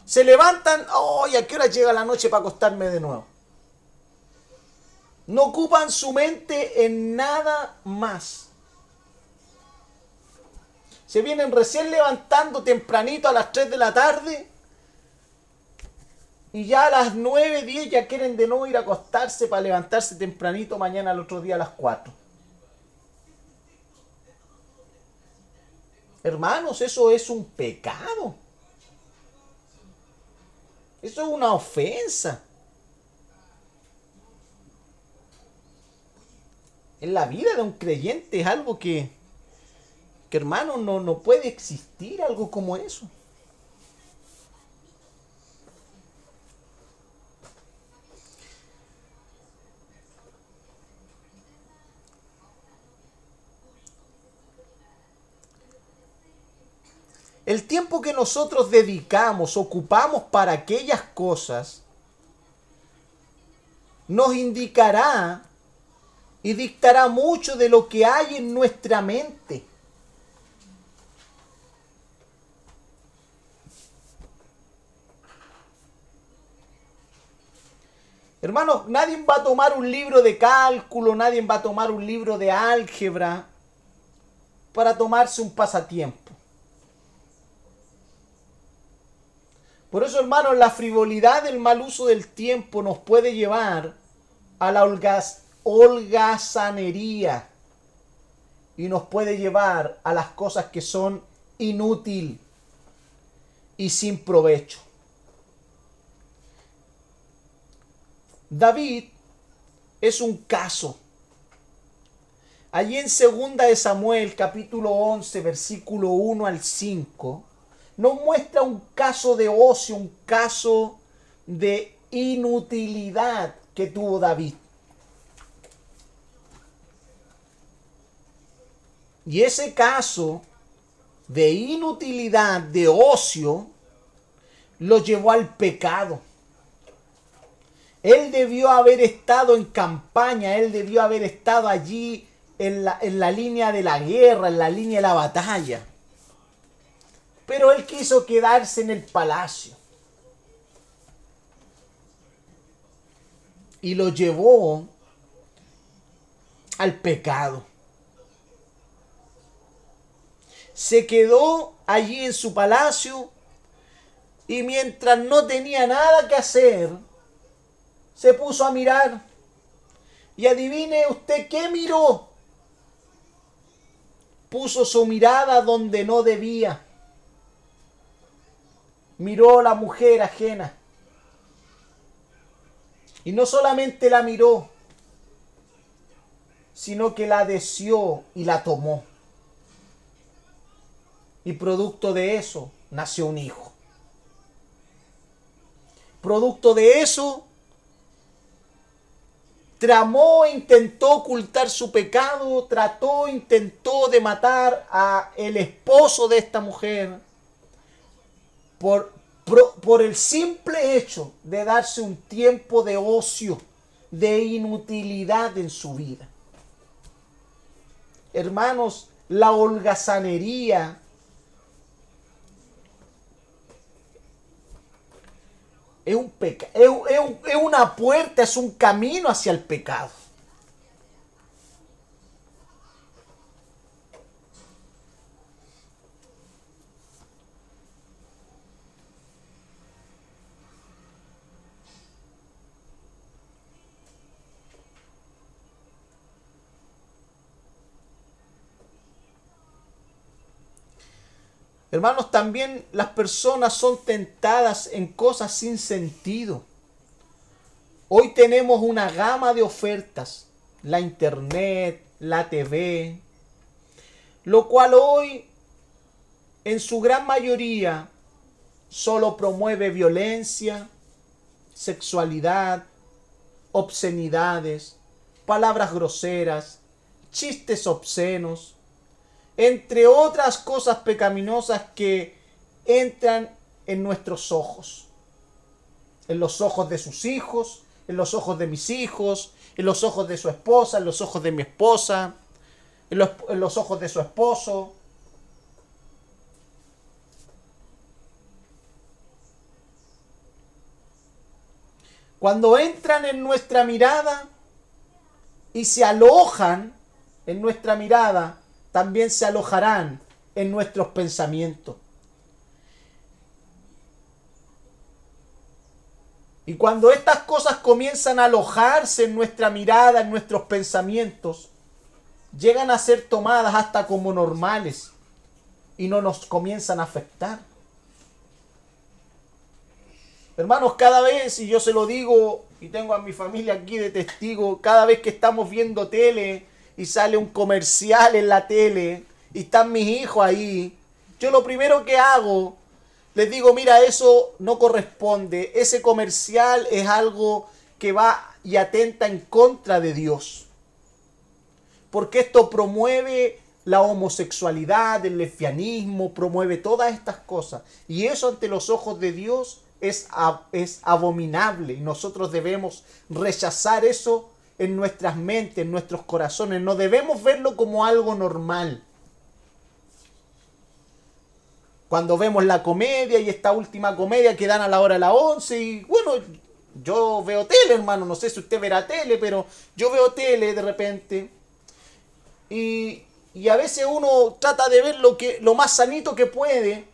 Se levantan, ¡ay! ¿a qué hora llega la noche para acostarme de nuevo? No ocupan su mente en nada más. Se vienen recién levantando tempranito a las 3 de la tarde. Y ya a las 9, 10 ya quieren de nuevo ir a acostarse para levantarse tempranito mañana al otro día a las 4. Hermanos, eso es un pecado. Eso es una ofensa. En la vida de un creyente es algo que, que hermano, no, no puede existir algo como eso. El tiempo que nosotros dedicamos, ocupamos para aquellas cosas, nos indicará y dictará mucho de lo que hay en nuestra mente. Hermanos, nadie va a tomar un libro de cálculo, nadie va a tomar un libro de álgebra para tomarse un pasatiempo. Por eso, hermanos, la frivolidad del mal uso del tiempo nos puede llevar a la holgazanería y nos puede llevar a las cosas que son inútil y sin provecho. David es un caso. Allí en segunda de Samuel capítulo 11 versículo 1 al 5 nos muestra un caso de ocio, un caso de inutilidad que tuvo David. Y ese caso de inutilidad, de ocio, lo llevó al pecado. Él debió haber estado en campaña, él debió haber estado allí en la, en la línea de la guerra, en la línea de la batalla. Pero él quiso quedarse en el palacio. Y lo llevó al pecado. Se quedó allí en su palacio y mientras no tenía nada que hacer, se puso a mirar. Y adivine usted qué miró. Puso su mirada donde no debía. Miró a la mujer ajena. Y no solamente la miró, sino que la deseó y la tomó. Y producto de eso nació un hijo. Producto de eso tramó, intentó ocultar su pecado, trató, intentó de matar a el esposo de esta mujer por, por el simple hecho de darse un tiempo de ocio, de inutilidad en su vida. Hermanos, la holgazanería es, un peca es, es una puerta, es un camino hacia el pecado. Hermanos, también las personas son tentadas en cosas sin sentido. Hoy tenemos una gama de ofertas, la internet, la TV, lo cual hoy en su gran mayoría solo promueve violencia, sexualidad, obscenidades, palabras groseras, chistes obscenos, entre otras cosas pecaminosas que entran en nuestros ojos, en los ojos de sus hijos, en los ojos de mis hijos, en los ojos de su esposa, en los ojos de mi esposa, en los, ojos de su esposo. Cuando entran en nuestra mirada y se alojan en nuestra mirada, también se alojarán en nuestros pensamientos. Y cuando estas cosas comienzan a alojarse en nuestra mirada, en nuestros pensamientos, llegan a ser tomadas hasta como normales y no nos comienzan a afectar. Hermanos, cada vez, y yo se lo digo, y tengo a mi familia aquí de testigo, cada vez que estamos viendo tele, y sale un comercial en la tele y están mis hijos ahí, yo lo primero que hago, les digo, mira, eso no corresponde, ese comercial es algo que va y atenta en contra de Dios. Porque esto promueve la homosexualidad, el lesbianismo, promueve todas estas cosas. Y eso ante los ojos de Dios es, es abominable. Y nosotros debemos rechazar eso en nuestras mentes, en nuestros corazones. No debemos verlo como algo normal. Cuando vemos la comedia y esta última comedia que dan a la hora de las 11 y bueno, yo veo tele, hermano, no sé si usted verá tele, pero yo veo tele de repente. Y, y a veces uno trata de ver lo, que, lo más sanito que puede,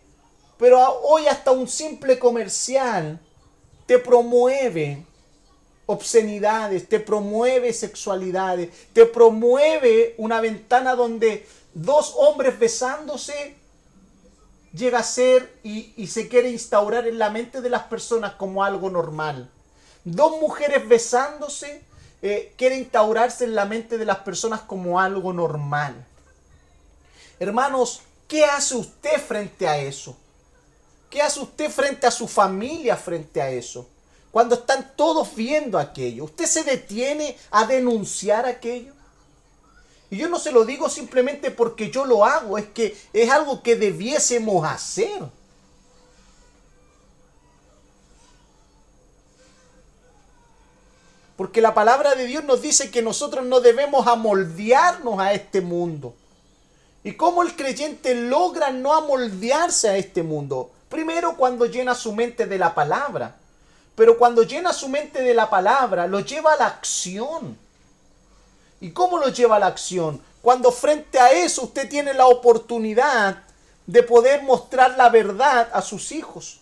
pero hoy hasta un simple comercial te promueve obscenidades, te promueve sexualidades, te promueve una ventana donde dos hombres besándose llega a ser y, se quiere instaurar en la mente de las personas como algo normal. Dos mujeres besándose eh, quiere instaurarse en la mente de las personas como algo normal. Hermanos, ¿qué hace usted frente a eso? ¿Qué hace usted frente a su familia frente a eso? Cuando están todos viendo aquello, ¿usted se detiene a denunciar aquello? Y yo no se lo digo simplemente porque yo lo hago, es que es algo que debiésemos hacer. Porque la palabra de Dios nos dice que nosotros no debemos amoldearnos a este mundo. ¿Y cómo el creyente logra no amoldearse a este mundo? Primero cuando llena su mente de la palabra. Pero cuando llena su mente de la palabra, lo lleva a la acción. ¿Y cómo lo lleva a la acción? Cuando frente a eso usted tiene la oportunidad de poder mostrar la verdad a sus hijos.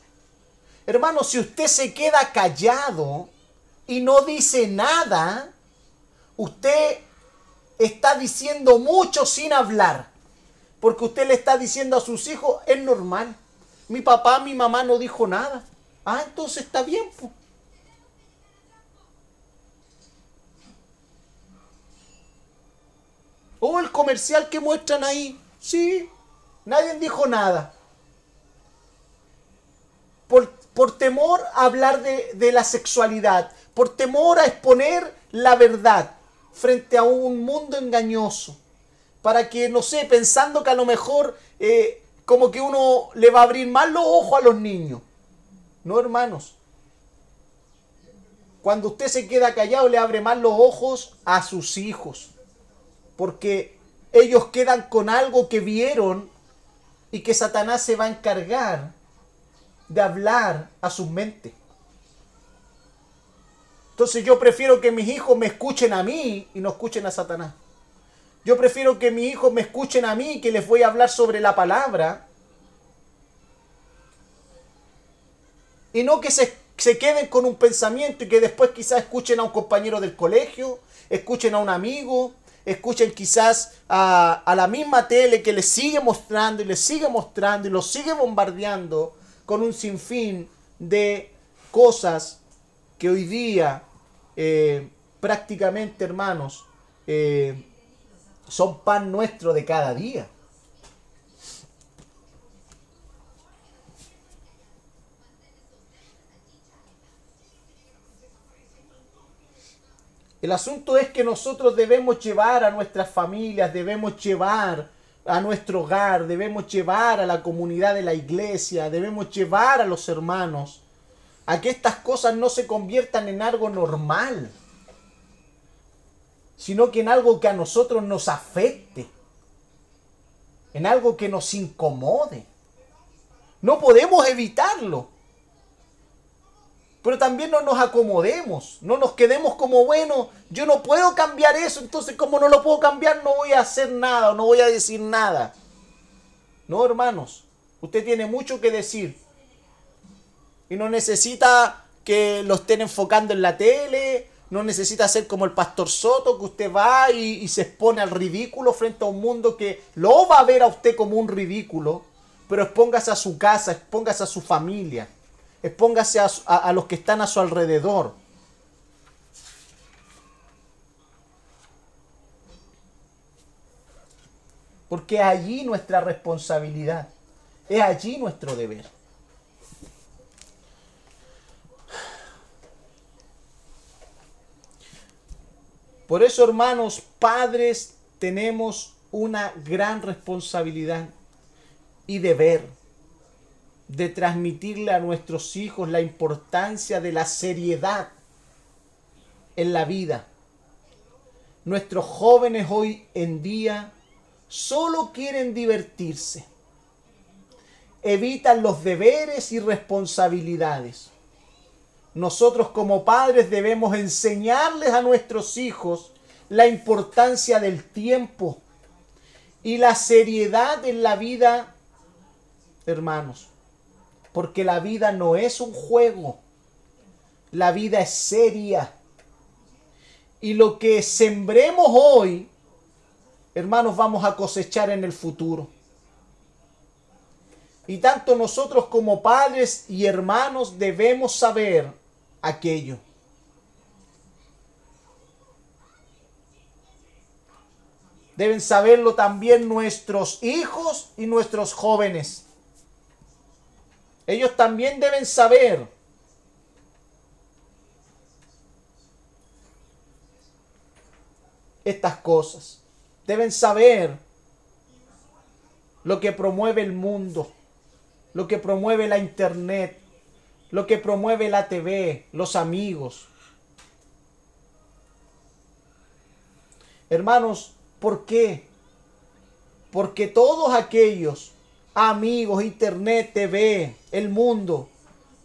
Hermano, si usted se queda callado, y no dice nada, usted está diciendo mucho sin hablar. Porque usted le está diciendo a sus hijos, es normal. Mi papá, mi mamá no dijo nada. Ah, entonces está bien. O oh, el comercial que muestran ahí. Sí, nadie dijo nada. Por, por temor a hablar de, de la sexualidad por temor a exponer la verdad frente a un mundo engañoso. Para que, no sé, pensando que a lo mejor eh, como que uno le va a abrir más los ojos a los niños. No, hermanos. Cuando usted se queda callado, le abre más los ojos a sus hijos. Porque ellos quedan con algo que vieron y que Satanás se va a encargar de hablar a sus mentes. Entonces yo prefiero que mis hijos me escuchen a mí y no escuchen a Satanás. Yo prefiero que mis hijos me escuchen a mí, que les voy a hablar sobre la palabra. Y no que se, se queden con un pensamiento y que después quizás escuchen a un compañero del colegio, escuchen a un amigo, escuchen quizás a, a, la misma tele que les sigue mostrando y les sigue mostrando y los sigue bombardeando con un sinfín de cosas que hoy día eh, prácticamente, hermanos, eh, son pan nuestro de cada día. El asunto es que nosotros debemos llevar a nuestras familias, debemos llevar a nuestro hogar, debemos llevar a la comunidad de la iglesia, debemos llevar a los hermanos a que estas cosas no se conviertan en algo normal, sino que en algo que a nosotros nos afecte, en algo que nos incomode. No podemos evitarlo. Pero también no nos acomodemos, no nos quedemos como, bueno, yo no puedo cambiar eso, entonces como no lo puedo cambiar no voy a hacer nada no voy a decir nada. No, hermanos, usted tiene mucho que decir, y no necesita que lo estén enfocando en la tele, no necesita ser como el pastor Soto, que usted va y, se expone al ridículo frente a un mundo que lo va a ver a usted como un ridículo, pero expóngase a su casa, expóngase a su familia, expóngase a los que están a su alrededor. Porque es allí nuestra responsabilidad, es allí nuestro deber. Por eso, hermanos, padres, tenemos una gran responsabilidad y deber de transmitirle a nuestros hijos la importancia de la seriedad en la vida. Nuestros jóvenes hoy en día solo quieren divertirse. Evitan los deberes y responsabilidades nosotros como padres debemos enseñarles a nuestros hijos la importancia del tiempo y la seriedad en la vida, hermanos. Porque la vida no es un juego, la vida es seria. Y lo que sembremos hoy, hermanos, vamos a cosechar en el futuro. Y tanto nosotros como padres y hermanos debemos saber aquello. Deben saberlo también nuestros hijos y nuestros jóvenes. Ellos también deben saber estas cosas. Deben saber lo que promueve el mundo, lo que promueve la internet, lo que promueve la TV, los amigos. Hermanos, ¿Por qué? Porque todos aquellos amigos, internet, TV, el mundo,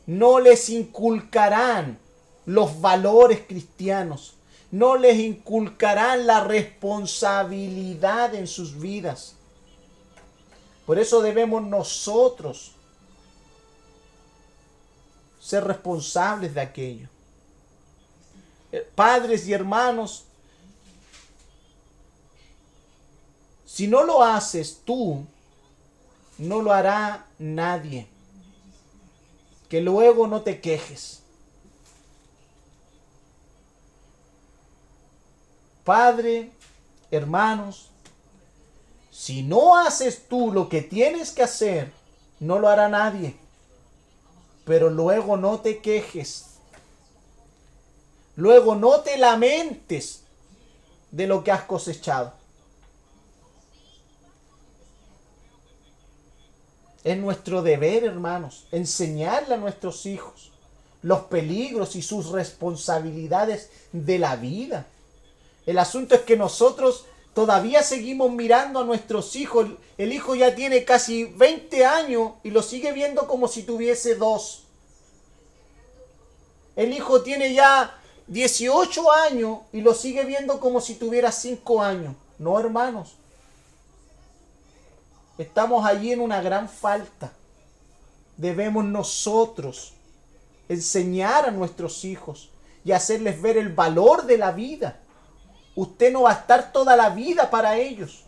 no les inculcarán los valores cristianos, no les inculcarán la responsabilidad en sus vidas. Por eso debemos nosotros ser responsables de aquello. Eh, padres y hermanos, Si no lo haces tú, no lo hará nadie. Que luego no te quejes. Padre, hermanos, si no haces tú lo que tienes que hacer, no lo hará nadie. Pero luego no te quejes. Luego no te lamentes de lo que has cosechado. Es nuestro deber, hermanos, enseñarle a nuestros hijos los peligros y sus responsabilidades de la vida. El asunto es que nosotros todavía seguimos mirando a nuestros hijos. El hijo ya tiene casi 20 años y lo sigue viendo como si tuviese dos. El hijo tiene ya 18 años y lo sigue viendo como si tuviera 5 años. No, hermanos. Estamos allí en una gran falta. Debemos nosotros enseñar a nuestros hijos y hacerles ver el valor de la vida. Usted no va a estar toda la vida para ellos.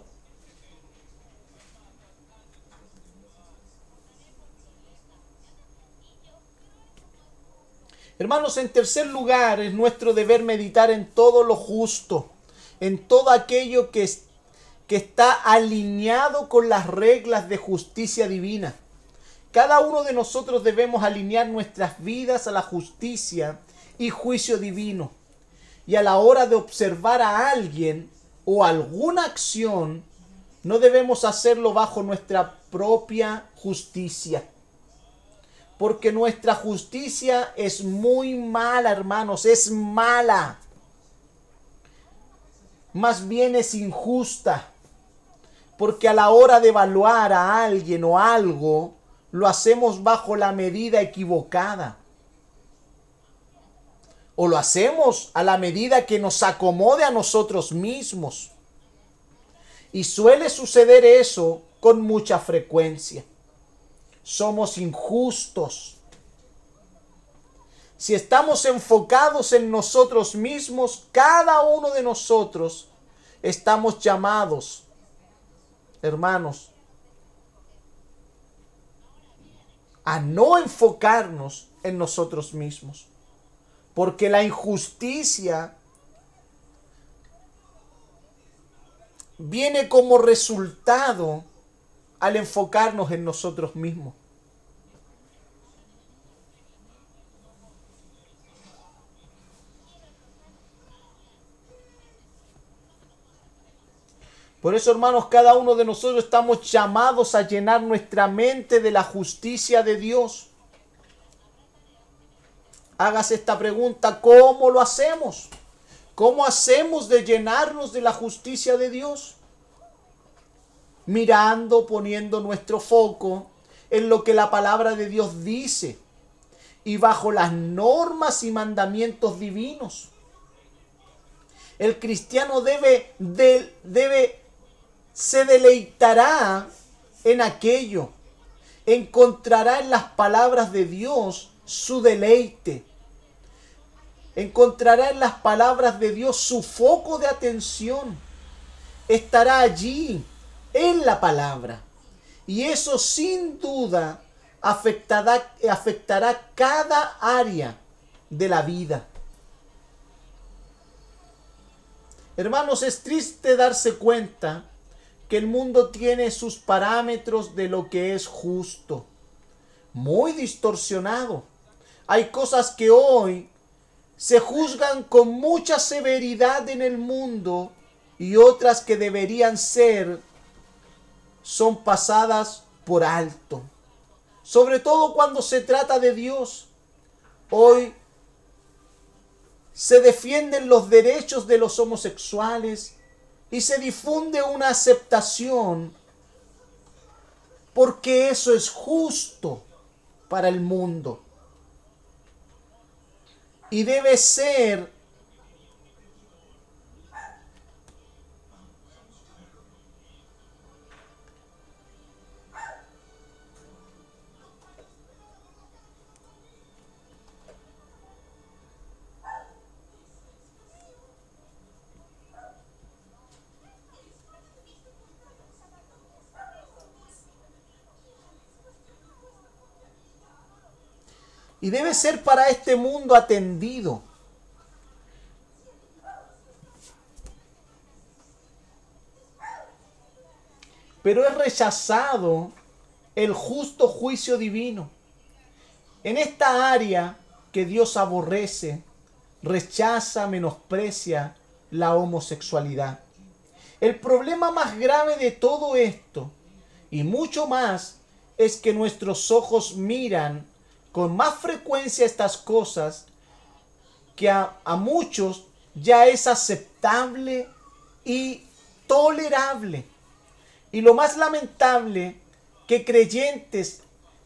Hermanos, en tercer lugar, es nuestro deber meditar en todo lo justo, en todo aquello que es que está alineado con las reglas de justicia divina. Cada uno de nosotros debemos alinear nuestras vidas a la justicia y juicio divino. Y a la hora de observar a alguien o alguna acción, no debemos hacerlo bajo nuestra propia justicia. Porque nuestra justicia es muy mala, hermanos, es mala. Más bien es injusta porque a la hora de evaluar a alguien o algo, lo hacemos bajo la medida equivocada. O lo hacemos a la medida que nos acomode a nosotros mismos. Y suele suceder eso con mucha frecuencia. Somos injustos. Si estamos enfocados en nosotros mismos, cada uno de nosotros estamos llamados hermanos, a no enfocarnos en nosotros mismos. Porque la injusticia viene como resultado al enfocarnos en nosotros mismos. Por eso, hermanos, cada uno de nosotros estamos llamados a llenar nuestra mente de la justicia de Dios. Hágase esta pregunta, ¿cómo lo hacemos? ¿Cómo hacemos de llenarnos de la justicia de Dios? Mirando, poniendo nuestro foco en lo que la palabra de Dios dice y bajo las normas y mandamientos divinos. El cristiano debe, debe se deleitará en aquello. Encontrará en las palabras de Dios su deleite. encontrará en las palabras de Dios su foco de atención. Estará allí, en la palabra. Y eso sin duda afectará, afectará cada área de la vida. Hermanos, es triste darse cuenta que el mundo tiene sus parámetros de lo que es justo, muy distorsionado. Hay cosas que hoy se juzgan con mucha severidad en el mundo y otras que deberían ser son pasadas por alto. Sobre todo cuando se trata de Dios. Hoy se defienden los derechos de los homosexuales y se difunde una aceptación porque eso es justo para el mundo. Y debe ser y debe ser para este mundo atendido. Pero es rechazado el justo juicio divino. En esta área que Dios aborrece, rechaza, menosprecia la homosexualidad. El problema más grave de todo esto, y mucho más, es que nuestros ojos miran con más frecuencia estas cosas que a, muchos ya es aceptable y tolerable. Y lo más lamentable, que creyentes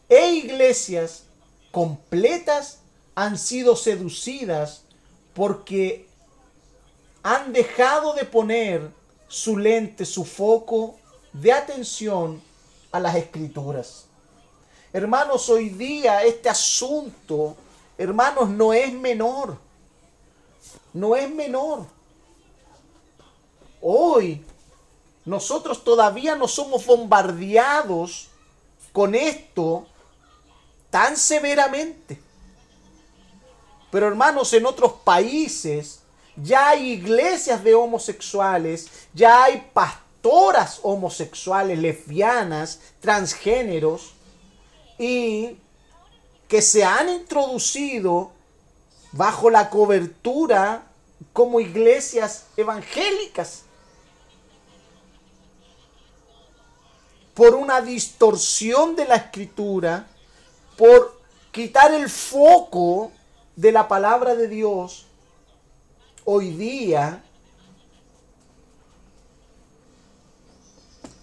e iglesias completas han sido seducidas porque han dejado de poner su lente, su foco de atención a las escrituras. Hermanos, hoy día este asunto, hermanos, no es menor. No es menor. Hoy nosotros todavía no somos bombardeados con esto tan severamente. Pero hermanos, en otros países ya hay iglesias de homosexuales, ya hay pastoras homosexuales, lesbianas, transgéneros, y que se han introducido bajo la cobertura como iglesias evangélicas. Por una distorsión de la escritura, por quitar el foco de la palabra de Dios, hoy día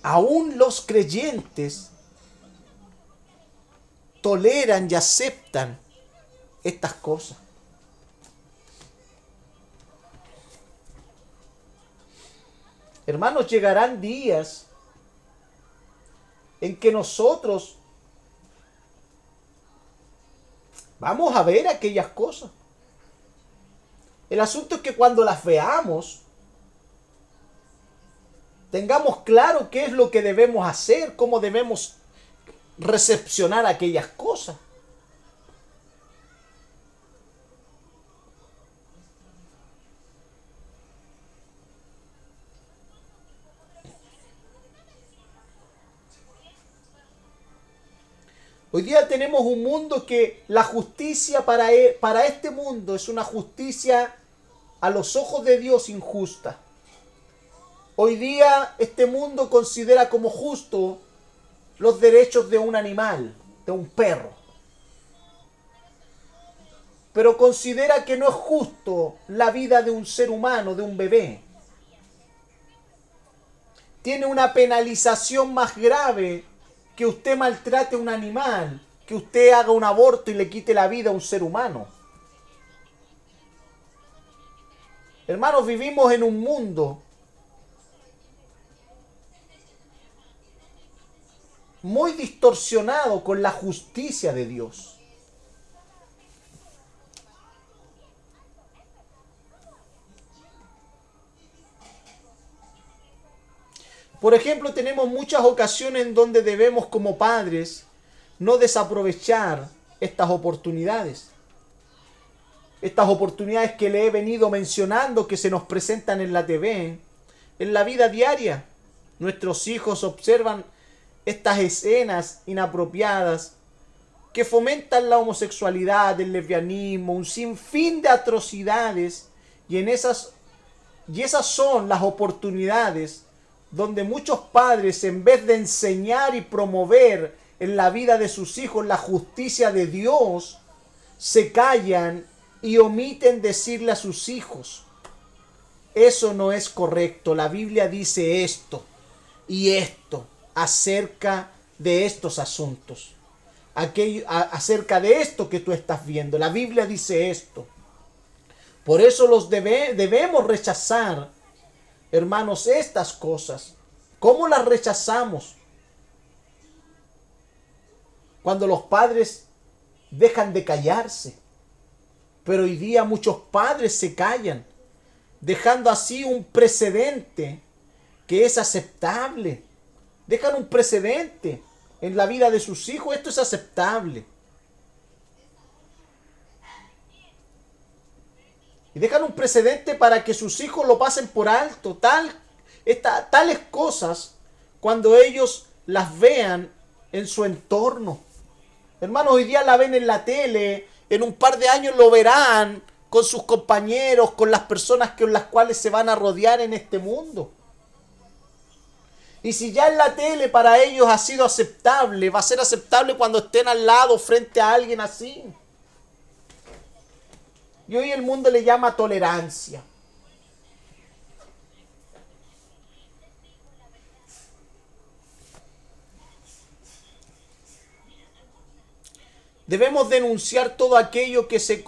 aún los creyentes toleran y aceptan estas cosas. Hermanos, llegarán días en que nosotros vamos a ver aquellas cosas. El asunto es que cuando las veamos, tengamos claro qué es lo que debemos hacer, cómo debemos recepcionar aquellas cosas. Hoy día tenemos un mundo que la justicia para, e, para este mundo es una justicia a los ojos de Dios injusta. Hoy día este mundo considera como justo los derechos de un animal, de un perro. Pero considera que no es justo la vida de un ser humano, de un bebé. Tiene una penalización más grave que usted maltrate a un animal, que usted haga un aborto y le quite la vida a un ser humano. Hermanos, vivimos en un mundo muy distorsionado con la justicia de Dios. Por ejemplo, tenemos muchas ocasiones en donde debemos como padres no desaprovechar estas oportunidades. Estas oportunidades que le he venido mencionando que se nos presentan en la TV, en la vida diaria. Nuestros hijos observan estas escenas inapropiadas que fomentan la homosexualidad, el lesbianismo, un sinfín de atrocidades y en esas y esas son las oportunidades donde muchos padres en vez de enseñar y promover en la vida de sus hijos la justicia de Dios, se callan y omiten decirle a sus hijos, eso no es correcto, la Biblia dice esto y esto acerca de estos asuntos acerca de esto que tú estás viendo. La Biblia dice esto. Por eso los debemos rechazar, hermanos, estas cosas. ¿Cómo las rechazamos? Cuando los padres dejan de callarse. Pero hoy día muchos padres se callan, dejando así un precedente que es aceptable. Dejan un precedente en la vida de sus hijos, esto es aceptable. Y dejan un precedente para que sus hijos lo pasen por alto. Tal, esta, tales cosas cuando ellos las vean en su entorno. Hermanos, hoy día la ven en la tele, en un par de años lo verán con sus compañeros, con las personas con las cuales se van a rodear en este mundo. Y si ya en la tele para ellos ha sido aceptable, va a ser aceptable cuando estén al lado frente a alguien así. Y hoy el mundo le llama tolerancia. Debemos denunciar todo aquello que se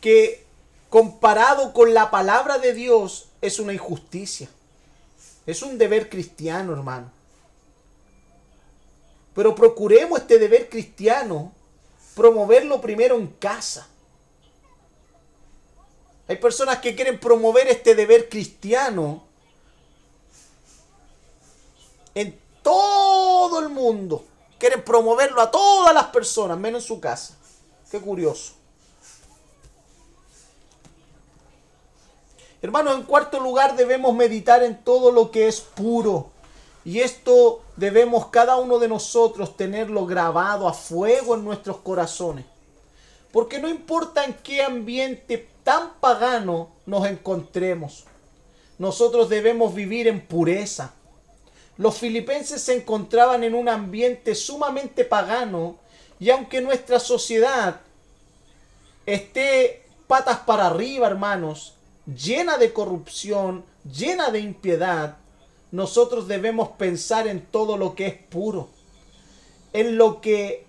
que comparado con la palabra de Dios es una injusticia. Es un deber cristiano, hermano. Pero procuremos este deber cristiano promoverlo primero en casa. Hay personas que quieren promover este deber cristiano en todo el mundo. Quieren promoverlo a todas las personas, menos en su casa. Qué curioso. Hermanos, en cuarto lugar debemos meditar en todo lo que es puro. Y esto debemos cada uno de nosotros tenerlo grabado a fuego en nuestros corazones. Porque no importa en qué ambiente tan pagano nos encontremos, nosotros debemos vivir en pureza. Los filipenses se encontraban en un ambiente sumamente pagano y aunque nuestra sociedad esté patas para arriba, hermanos, llena de corrupción, llena de impiedad, nosotros debemos pensar en todo lo que es puro, en lo que,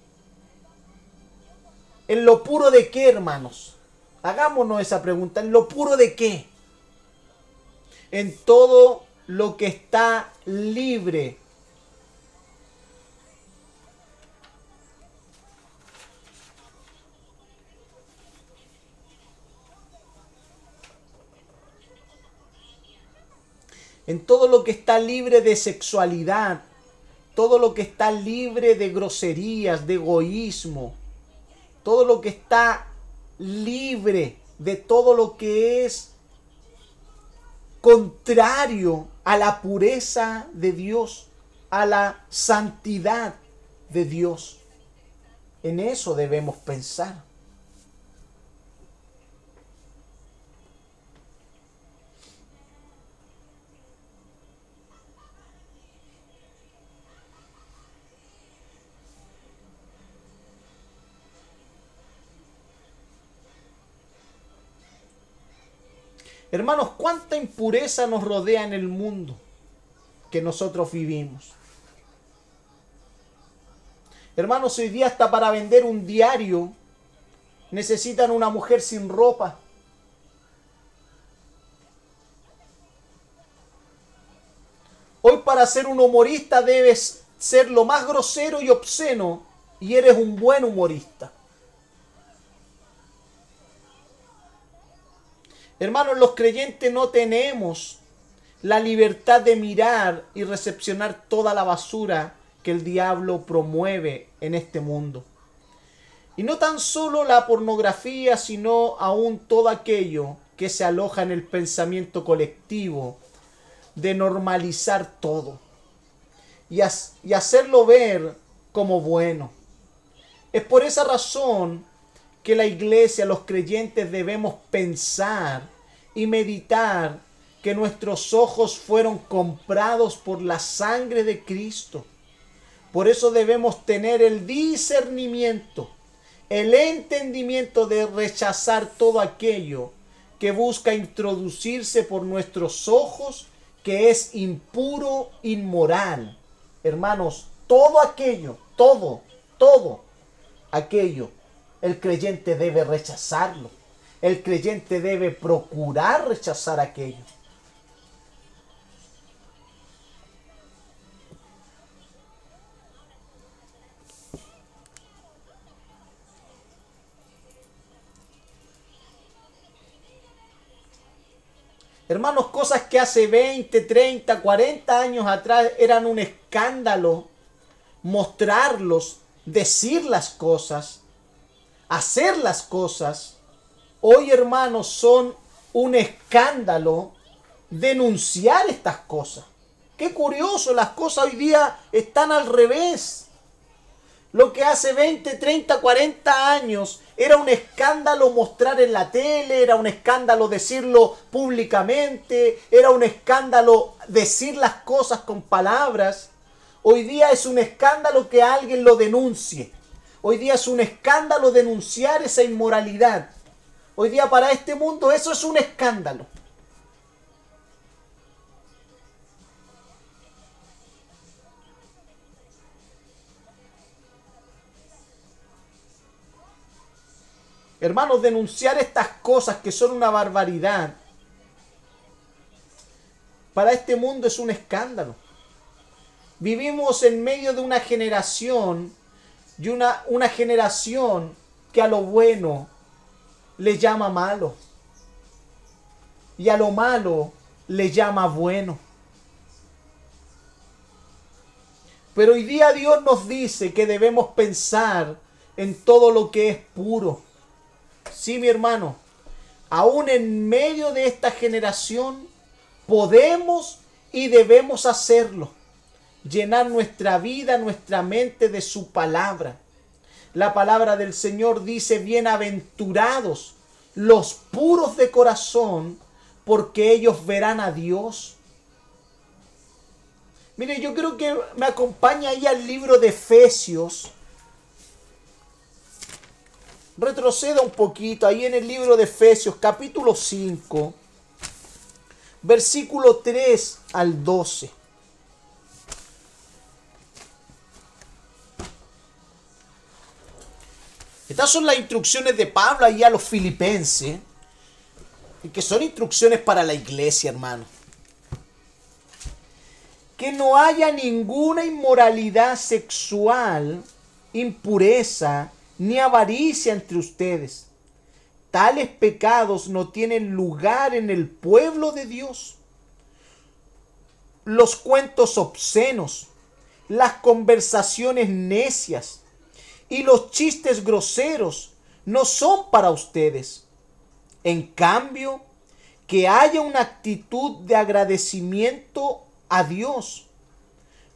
en lo puro de qué, hermanos. Hagámonos esa pregunta, ¿en lo puro de qué? En todo lo que está libre en todo lo que está libre de sexualidad, todo lo que está libre de groserías, de egoísmo, todo lo que está libre de todo lo que es contrario a la pureza de Dios, a la santidad de Dios. En eso debemos pensar. Hermanos, cuánta impureza nos rodea en el mundo que nosotros vivimos. Hermanos, hoy día hasta para vender un diario necesitan una mujer sin ropa. Hoy para ser un humorista debes ser lo más grosero y obsceno y eres un buen humorista. Hermanos, los creyentes no tenemos la libertad de mirar y recepcionar toda la basura que el diablo promueve en este mundo. Y no tan solo la pornografía, sino aún todo aquello que se aloja en el pensamiento colectivo de normalizar todo y, hacerlo ver como bueno. Es por esa razón que la iglesia, los creyentes debemos pensar y meditar que nuestros ojos fueron comprados por la sangre de Cristo. Por eso debemos tener el discernimiento, el entendimiento de rechazar todo aquello que busca introducirse por nuestros ojos, que es impuro, inmoral. Hermanos, todo aquello, todo, todo aquello, el creyente debe rechazarlo. El creyente debe procurar rechazar aquello. Hermanos, cosas que hace 20, 30, 40 años atrás eran un escándalo mostrarlos, decir las cosas, hacer las cosas. Hoy, hermanos, son un escándalo denunciar estas cosas. Qué curioso, las cosas hoy día están al revés. Lo que hace 20, 30, 40 años era un escándalo mostrar en la tele, era un escándalo decirlo públicamente, era un escándalo decir las cosas con palabras. Hoy día es un escándalo que alguien lo denuncie. Hoy día es un escándalo denunciar esa inmoralidad. Hoy día para este mundo eso es un escándalo. Hermanos, denunciar estas cosas que son una barbaridad, para este mundo es un escándalo. Vivimos en medio de una generación y una, una generación que a lo bueno le llama malo y a lo malo le llama bueno. Pero hoy día Dios nos dice que debemos pensar en todo lo que es puro Sí, mi hermano, aún en medio de esta generación podemos y debemos hacerlo. Llenar nuestra vida, nuestra mente de su palabra. La palabra del Señor dice, bienaventurados los puros de corazón, porque ellos verán a Dios. Mire, yo creo que me acompaña ahí al libro de Efesios, retroceda un poquito ahí en el libro de Efesios capítulo 5, versículo 3 al 12. Estas son las instrucciones de Pablo ahí a los filipenses, y que son instrucciones para la iglesia, hermano. Que no haya ninguna inmoralidad sexual, impureza, ni avaricia entre ustedes. Tales pecados no tienen lugar en el pueblo de Dios. Los cuentos obscenos, las conversaciones necias y los chistes groseros no son para ustedes. En cambio, que haya una actitud de agradecimiento a Dios.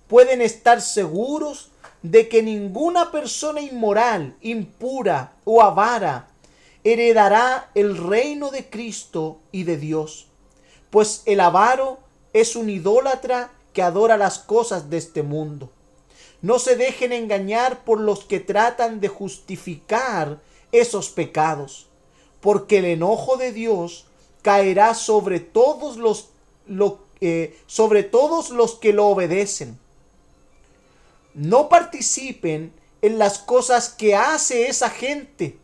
Pueden estar seguros de que ninguna persona inmoral, impura o avara heredará el reino de Cristo y de Dios, pues el avaro es un idólatra que adora las cosas de este mundo. No se dejen engañar por los que tratan de justificar esos pecados, porque el enojo de Dios caerá sobre todos los, eh, sobre todos los que lo obedecen no participen en las cosas que hace esa gente,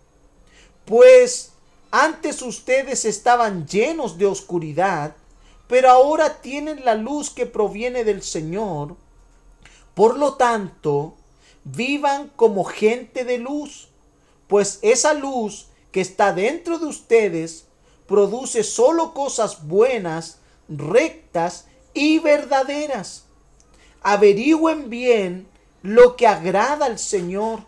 pues antes ustedes estaban llenos de oscuridad, pero ahora tienen la luz que proviene del Señor. Por lo tanto, vivan como gente de luz, pues esa luz que está dentro de ustedes produce solo cosas buenas, rectas y verdaderas. Averigüen bien lo que agrada al Señor.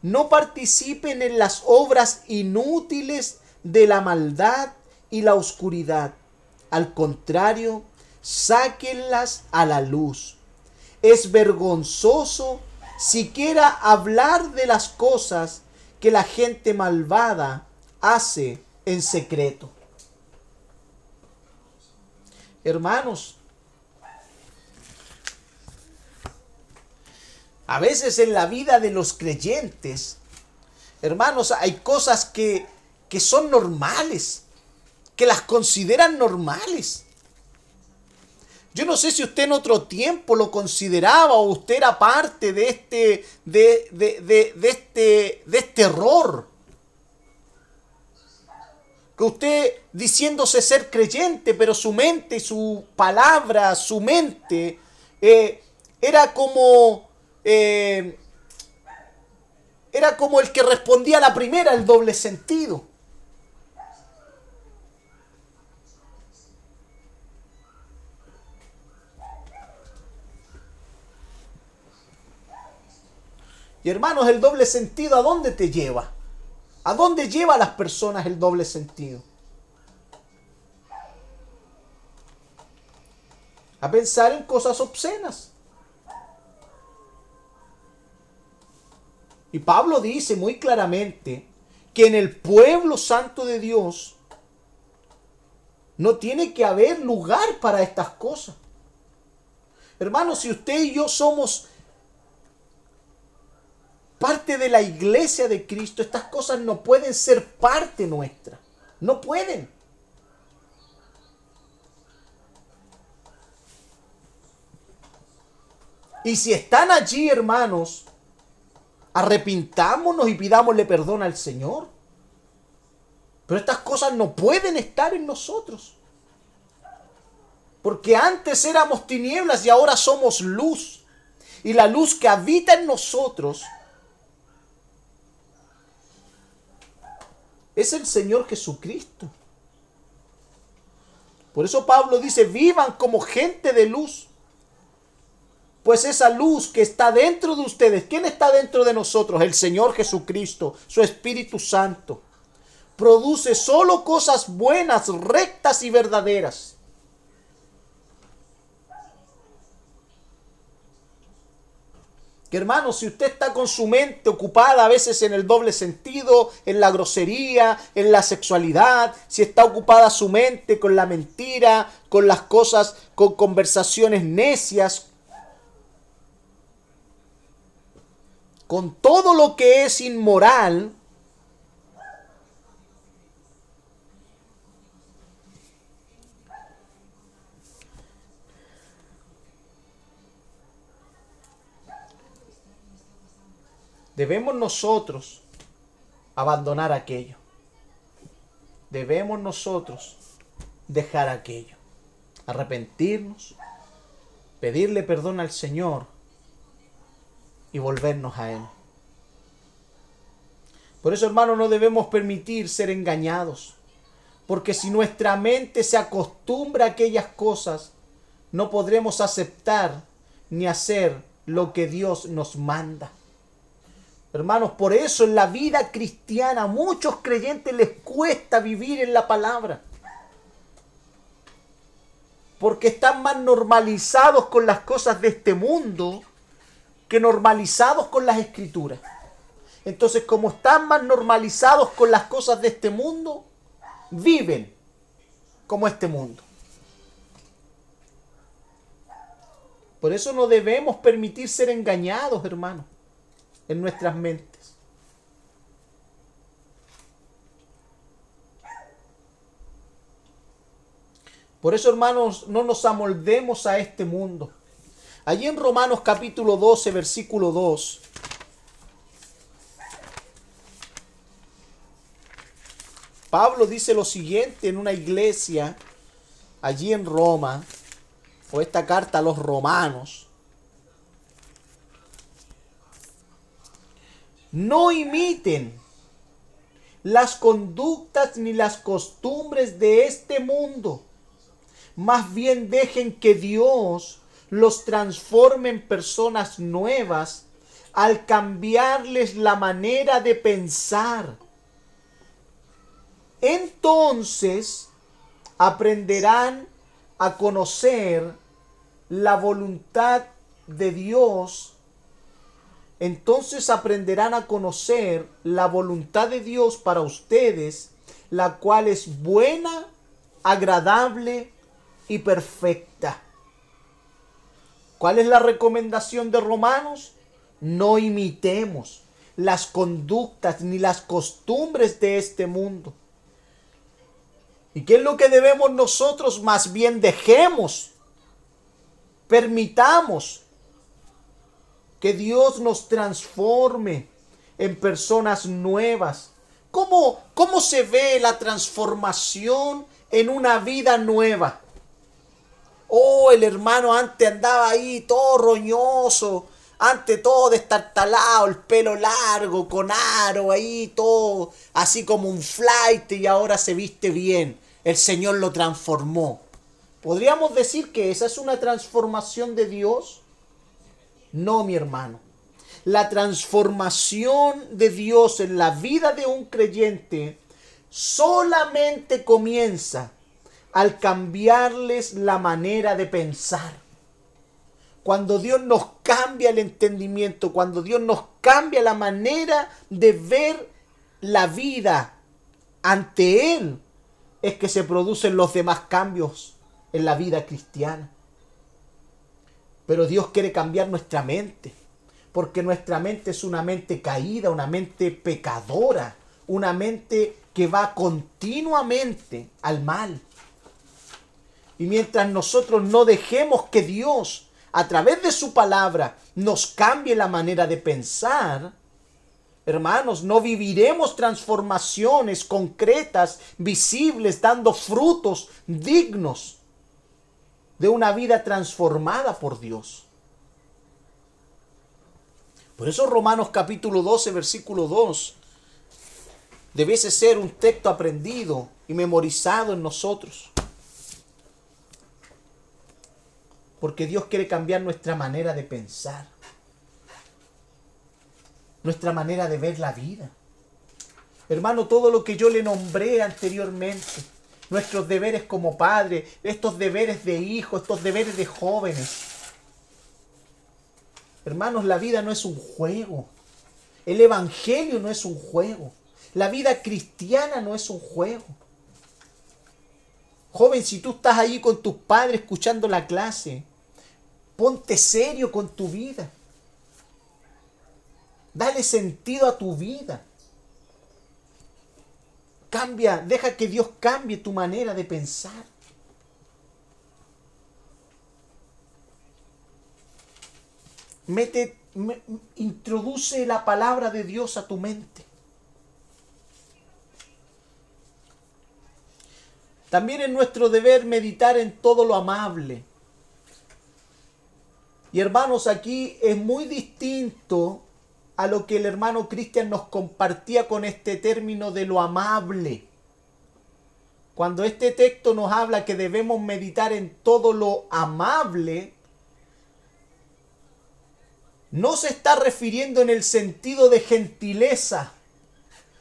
No participen en las obras inútiles de la maldad y la oscuridad. Al contrario, sáquenlas a la luz. Es vergonzoso siquiera hablar de las cosas que la gente malvada hace en secreto. Hermanos, a veces en la vida de los creyentes, hermanos, hay cosas que, que son normales, que las consideran normales. Yo no sé si usted en otro tiempo lo consideraba o usted era parte de este, de, de, de, este, de este error. Que usted diciéndose ser creyente, pero su mente, su palabra, su mente, eh, era como... Eh, era como el que respondía a la primera, el doble sentido. Y hermanos, el doble sentido, ¿a dónde te lleva? ¿A dónde lleva a las personas el doble sentido? A pensar en cosas obscenas. Y Pablo dice muy claramente que en el pueblo santo de Dios no tiene que haber lugar para estas cosas. Hermanos, si usted y yo somos parte de la iglesia de Cristo, estas cosas no pueden ser parte nuestra. No pueden. Y si están allí, hermanos, arrepintámonos y pidámosle perdón al Señor. Pero estas cosas no pueden estar en nosotros. Porque antes éramos tinieblas y ahora somos luz. Y la luz que habita en nosotros es el Señor Jesucristo. Por eso Pablo dice, vivan como gente de luz. Pues esa luz que está dentro de ustedes, ¿quién está dentro de nosotros? El Señor Jesucristo, su Espíritu Santo. Produce solo cosas buenas, rectas y verdaderas. Que hermano, si usted está con su mente ocupada a veces en el doble sentido, en la grosería, en la sexualidad, si está ocupada su mente con la mentira, con las cosas, con conversaciones necias, con todo lo que es inmoral, Debemos nosotros abandonar aquello. Debemos nosotros dejar aquello. Arrepentirnos, pedirle perdón al Señor y volvernos a Él. Por eso, hermano, no debemos permitir ser engañados. Porque si nuestra mente se acostumbra a aquellas cosas, no podremos aceptar ni hacer lo que Dios nos manda. Hermanos, por eso en la vida cristiana a muchos creyentes les cuesta vivir en la palabra. Porque están más normalizados con las cosas de este mundo que normalizados con las escrituras. Entonces, como están más normalizados con las cosas de este mundo, viven como este mundo. Por eso no debemos permitir ser engañados, hermanos en nuestras mentes. Por eso, hermanos, no nos amoldemos a este mundo. Allí en Romanos capítulo 12, versículo 2. Pablo dice lo siguiente en una iglesia allí en Roma, o esta carta a los romanos. No imiten las conductas ni las costumbres de este mundo. más bien dejen que Dios los transforme en personas nuevas al cambiarles la manera de pensar. Entonces aprenderán a conocer la voluntad de Dios. Entonces aprenderán a conocer la voluntad de Dios para ustedes, la cual es buena, agradable y perfecta. ¿Cuál es la recomendación de Romanos? No imitemos las conductas ni las costumbres de este mundo. ¿Y qué es lo que debemos nosotros? Más bien dejemos, permitamos que Dios nos transforme en personas nuevas. ¿Cómo, cómo se ve la transformación en una vida nueva? Oh, el hermano antes andaba ahí todo roñoso, antes todo destartalado, el pelo largo, con aro ahí, todo así como un flight y ahora se viste bien. El Señor lo transformó. ¿Podríamos decir que esa es una transformación de Dios? No, mi hermano. La transformación de Dios en la vida de un creyente solamente comienza al cambiarles la manera de pensar. Cuando Dios nos cambia el entendimiento, cuando Dios nos cambia la manera de ver la vida ante Él, es que se producen los demás cambios en la vida cristiana. Pero Dios quiere cambiar nuestra mente, porque nuestra mente es una mente caída, una mente pecadora, una mente que va continuamente al mal. Y mientras nosotros no dejemos que Dios, a través de su palabra, nos cambie la manera de pensar, hermanos, no viviremos transformaciones concretas, visibles, dando frutos dignos de una vida transformada por Dios. Por eso Romanos capítulo 12, versículo 2, debiese ser un texto aprendido y memorizado en nosotros. Porque Dios quiere cambiar nuestra manera de pensar, nuestra manera de ver la vida. Hermano, todo lo que yo le nombré anteriormente, nuestros deberes como padre, estos deberes de hijo, estos deberes de jóvenes. Hermanos, la vida no es un juego. El Evangelio no es un juego. La vida cristiana no es un juego. Joven, si tú estás ahí con tus padres escuchando la clase, ponte serio con tu vida. Dale sentido a tu vida. Cambia, deja que Dios cambie tu manera de pensar. Mete, introduce la palabra de Dios a tu mente. También es nuestro deber meditar en todo lo amable. Y hermanos, aquí es muy distinto a lo que el hermano Cristian nos compartía con este término de lo amable. Cuando este texto nos habla que debemos meditar en todo lo amable, no se está refiriendo en el sentido de gentileza,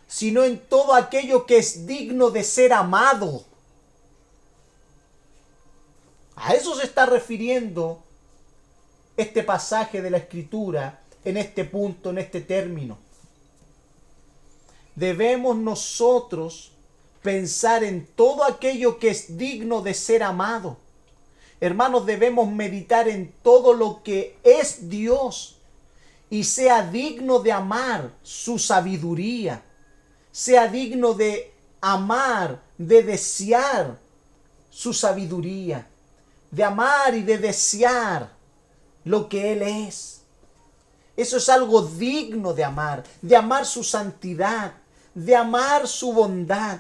sino en todo aquello que es digno de ser amado. A eso se está refiriendo este pasaje de la escritura en este punto, en este término. Debemos nosotros pensar en todo aquello que es digno de ser amado. Hermanos, debemos meditar en todo lo que es Dios y sea digno de amar su sabiduría, sea digno de amar, de desear su sabiduría de amar y de desear lo que Él es. Eso es algo digno de amar, de amar su santidad, de amar su bondad,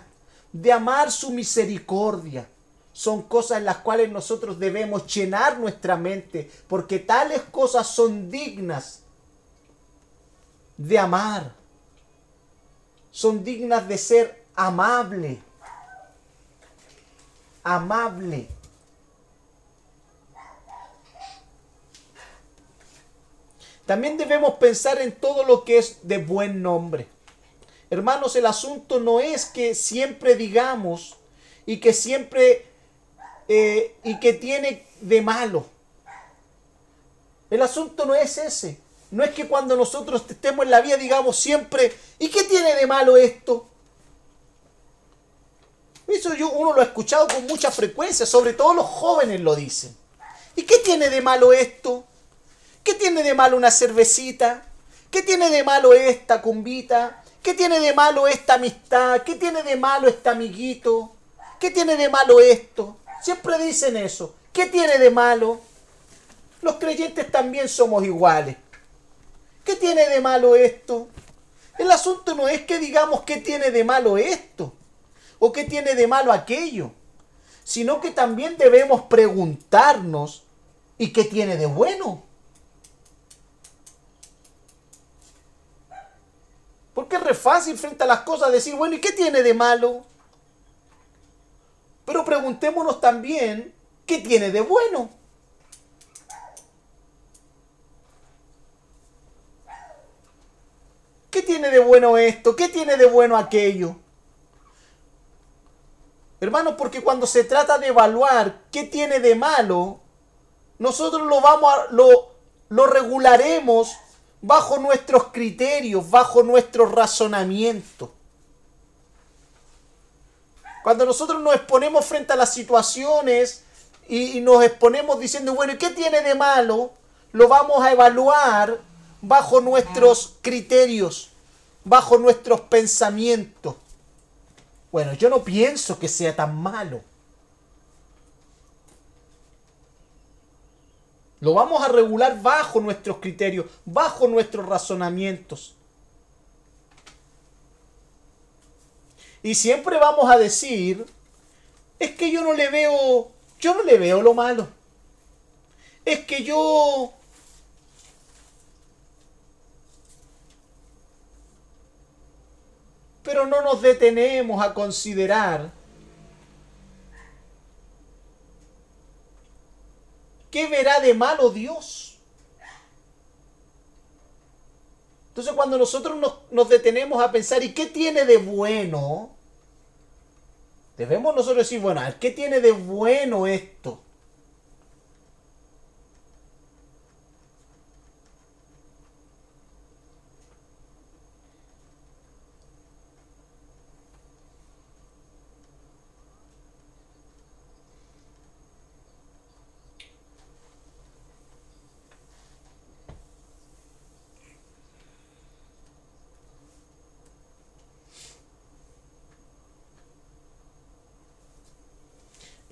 de amar su misericordia. Son cosas en las cuales nosotros debemos llenar nuestra mente, porque tales cosas son dignas de amar. Son dignas de ser amable. Amable también debemos pensar en todo lo que es de buen nombre. Hermanos, el asunto no es que siempre digamos y que siempre eh, y que tiene de malo. El asunto no es ese. No es que cuando nosotros estemos en la vida digamos siempre, ¿y qué tiene de malo esto? Eso yo, uno lo ha escuchado con mucha frecuencia, sobre todo los jóvenes lo dicen. ¿Y qué tiene de malo esto? ¿Qué tiene de malo una cervecita? ¿Qué tiene de malo esta cumbita? ¿Qué tiene de malo esta amistad? ¿Qué tiene de malo este amiguito? ¿Qué tiene de malo esto? Siempre dicen eso. ¿Qué tiene de malo? Los creyentes también somos iguales. ¿Qué tiene de malo esto? El asunto no es que digamos qué tiene de malo esto o qué tiene de malo aquello, sino que también debemos preguntarnos ¿y qué tiene de bueno? Porque es re fácil frente a las cosas decir, bueno, ¿y qué tiene de malo? Pero preguntémonos también, ¿qué tiene de bueno? ¿Qué tiene de bueno esto? ¿Qué tiene de bueno aquello? Hermanos, porque cuando se trata de evaluar qué tiene de malo, nosotros lo vamos a, lo, lo regularemos bajo nuestros criterios, bajo nuestro razonamiento. Cuando nosotros nos exponemos frente a las situaciones y, y nos exponemos diciendo, bueno, ¿y qué tiene de malo? Lo vamos a evaluar bajo nuestros criterios, bajo nuestros pensamientos. Bueno, yo no pienso que sea tan malo. Lo vamos a regular bajo nuestros criterios, bajo nuestros razonamientos. Y siempre vamos a decir, es que yo no le veo, yo no le veo lo malo. Es que yo pero no nos detenemos a considerar qué verá de malo Dios. Entonces cuando nosotros nos, detenemos a pensar, ¿y qué tiene de bueno? Debemos nosotros decir, bueno, ¿qué tiene de bueno esto?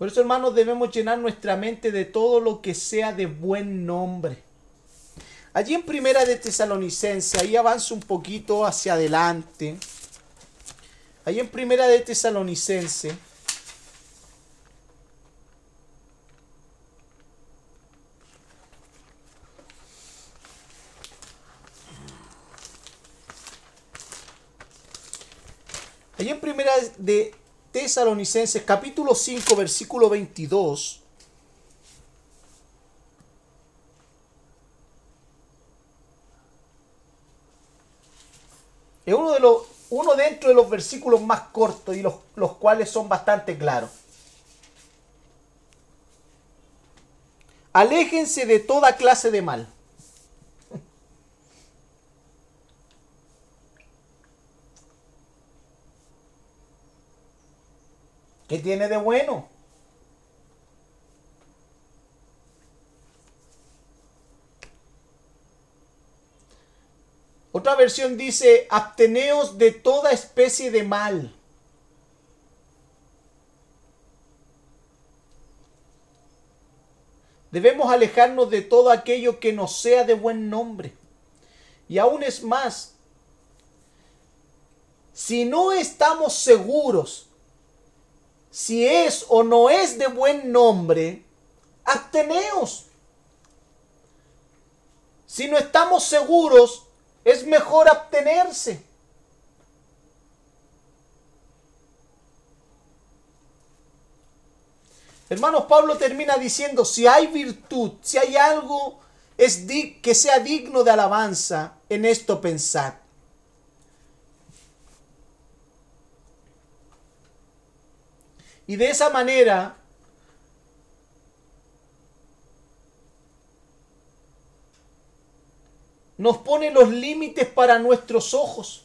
Por eso, hermanos, debemos llenar nuestra mente de todo lo que sea de buen nombre. Allí en Primera de Tesalonicense, ahí avanza un poquito hacia adelante. Allí en Primera de Tesalonicense. Allí en Primera de Tesalonicenses capítulo 5 versículo 22. Es uno, de los, uno dentro de los versículos más cortos y los, los cuales son bastante claros. Aléjense de toda clase de mal. ¿Qué tiene de bueno? Otra versión dice, abteneos de toda especie de mal. Debemos alejarnos de todo aquello que no sea de buen nombre. Y aún es más, si no estamos seguros si es o no es de buen nombre, absteneos. Si no estamos seguros, es mejor abstenerse. Hermanos, Pablo termina diciendo, si hay virtud, si hay algo es que sea digno de alabanza en esto pensar. Y de esa manera nos pone los límites para nuestros ojos.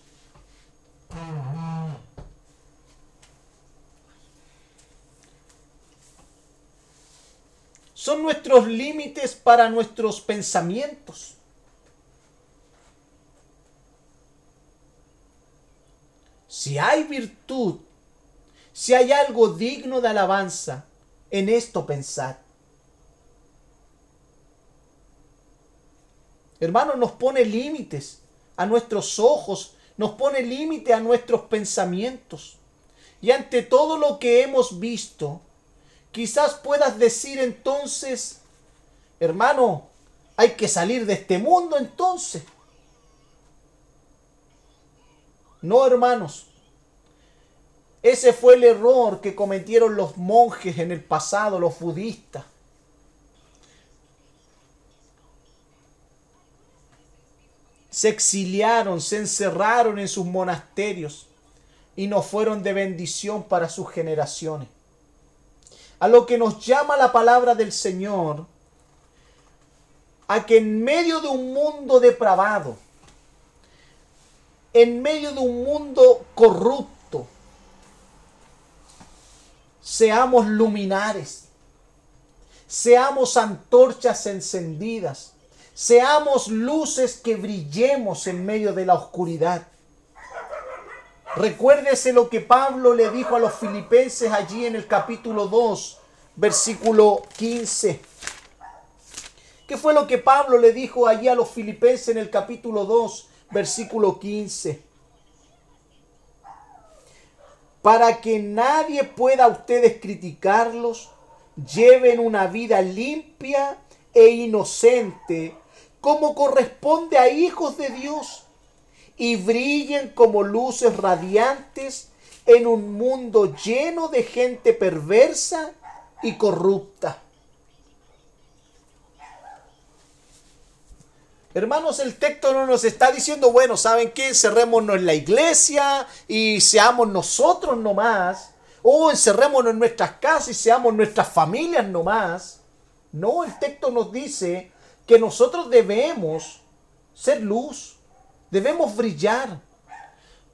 Son nuestros límites para nuestros pensamientos. Si hay virtud, si hay algo digno de alabanza, en esto pensad. Hermano, nos pone límites a nuestros ojos, nos pone límite a nuestros pensamientos. Y ante todo lo que hemos visto, quizás puedas decir entonces, hermano, hay que salir de este mundo entonces. No, hermanos. Ese fue el error que cometieron los monjes en el pasado, los budistas. se exiliaron, se encerraron en sus monasterios y no fueron de bendición para sus generaciones. A lo que nos llama la palabra del Señor, a que en medio de un mundo depravado, en medio de un mundo corrupto, seamos luminares, seamos antorchas encendidas, Seamos luces que brillemos en medio de la oscuridad. Recuérdese lo que Pablo le dijo a los filipenses allí en el capítulo 2, versículo 15. ¿Qué fue lo que Pablo le dijo allí a los filipenses en el capítulo 2, versículo 15? Para que nadie pueda ustedes criticarlos, lleven una vida limpia e inocente como corresponde a hijos de Dios y brillen como luces radiantes en un mundo lleno de gente perversa y corrupta. Hermanos, el texto no nos está diciendo, bueno, ¿saben qué? Encerrémonos en la iglesia y seamos nosotros nomás. O encerrémonos en nuestras casas y seamos nuestras familias nomás. No, el texto nos dice que nosotros debemos ser luz, debemos brillar,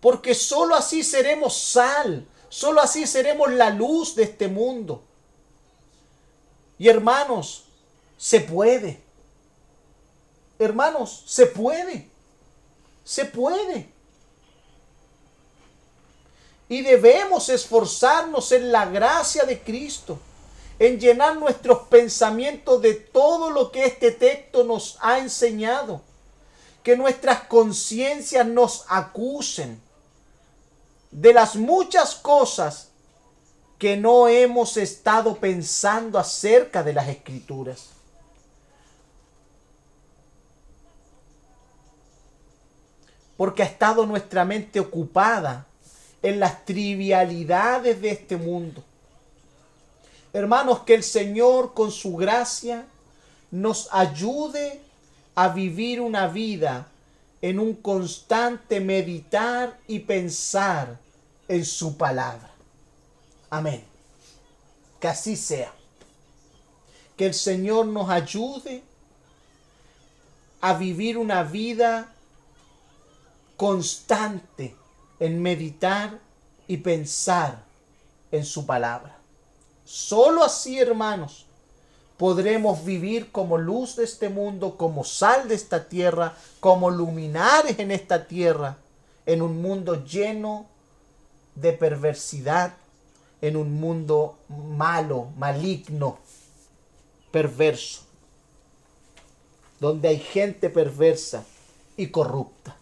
porque sólo así seremos sal, sólo así seremos la luz de este mundo. Y hermanos, se puede. Hermanos, se puede. Se puede. Y debemos esforzarnos en la gracia de Cristo en llenar nuestros pensamientos de todo lo que este texto nos ha enseñado. Que nuestras conciencias nos acusen de las muchas cosas que no hemos estado pensando acerca de las escrituras. Porque ha estado nuestra mente ocupada en las trivialidades de este mundo Hermanos, que el Señor con su gracia nos ayude a vivir una vida en un constante meditar y pensar en su palabra. Amén. Que así sea. Que el Señor nos ayude a vivir una vida constante en meditar y pensar en su palabra. Solo así, hermanos, podremos vivir como luz de este mundo, como sal de esta tierra, como luminares en esta tierra, en un mundo lleno de perversidad, en un mundo malo, maligno, perverso, donde hay gente perversa y corrupta.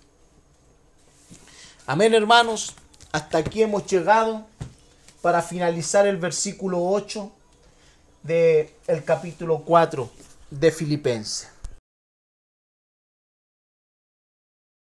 Amén, hermanos. Hasta aquí hemos llegado para finalizar el versículo 8 del el capítulo 4 de Filipenses.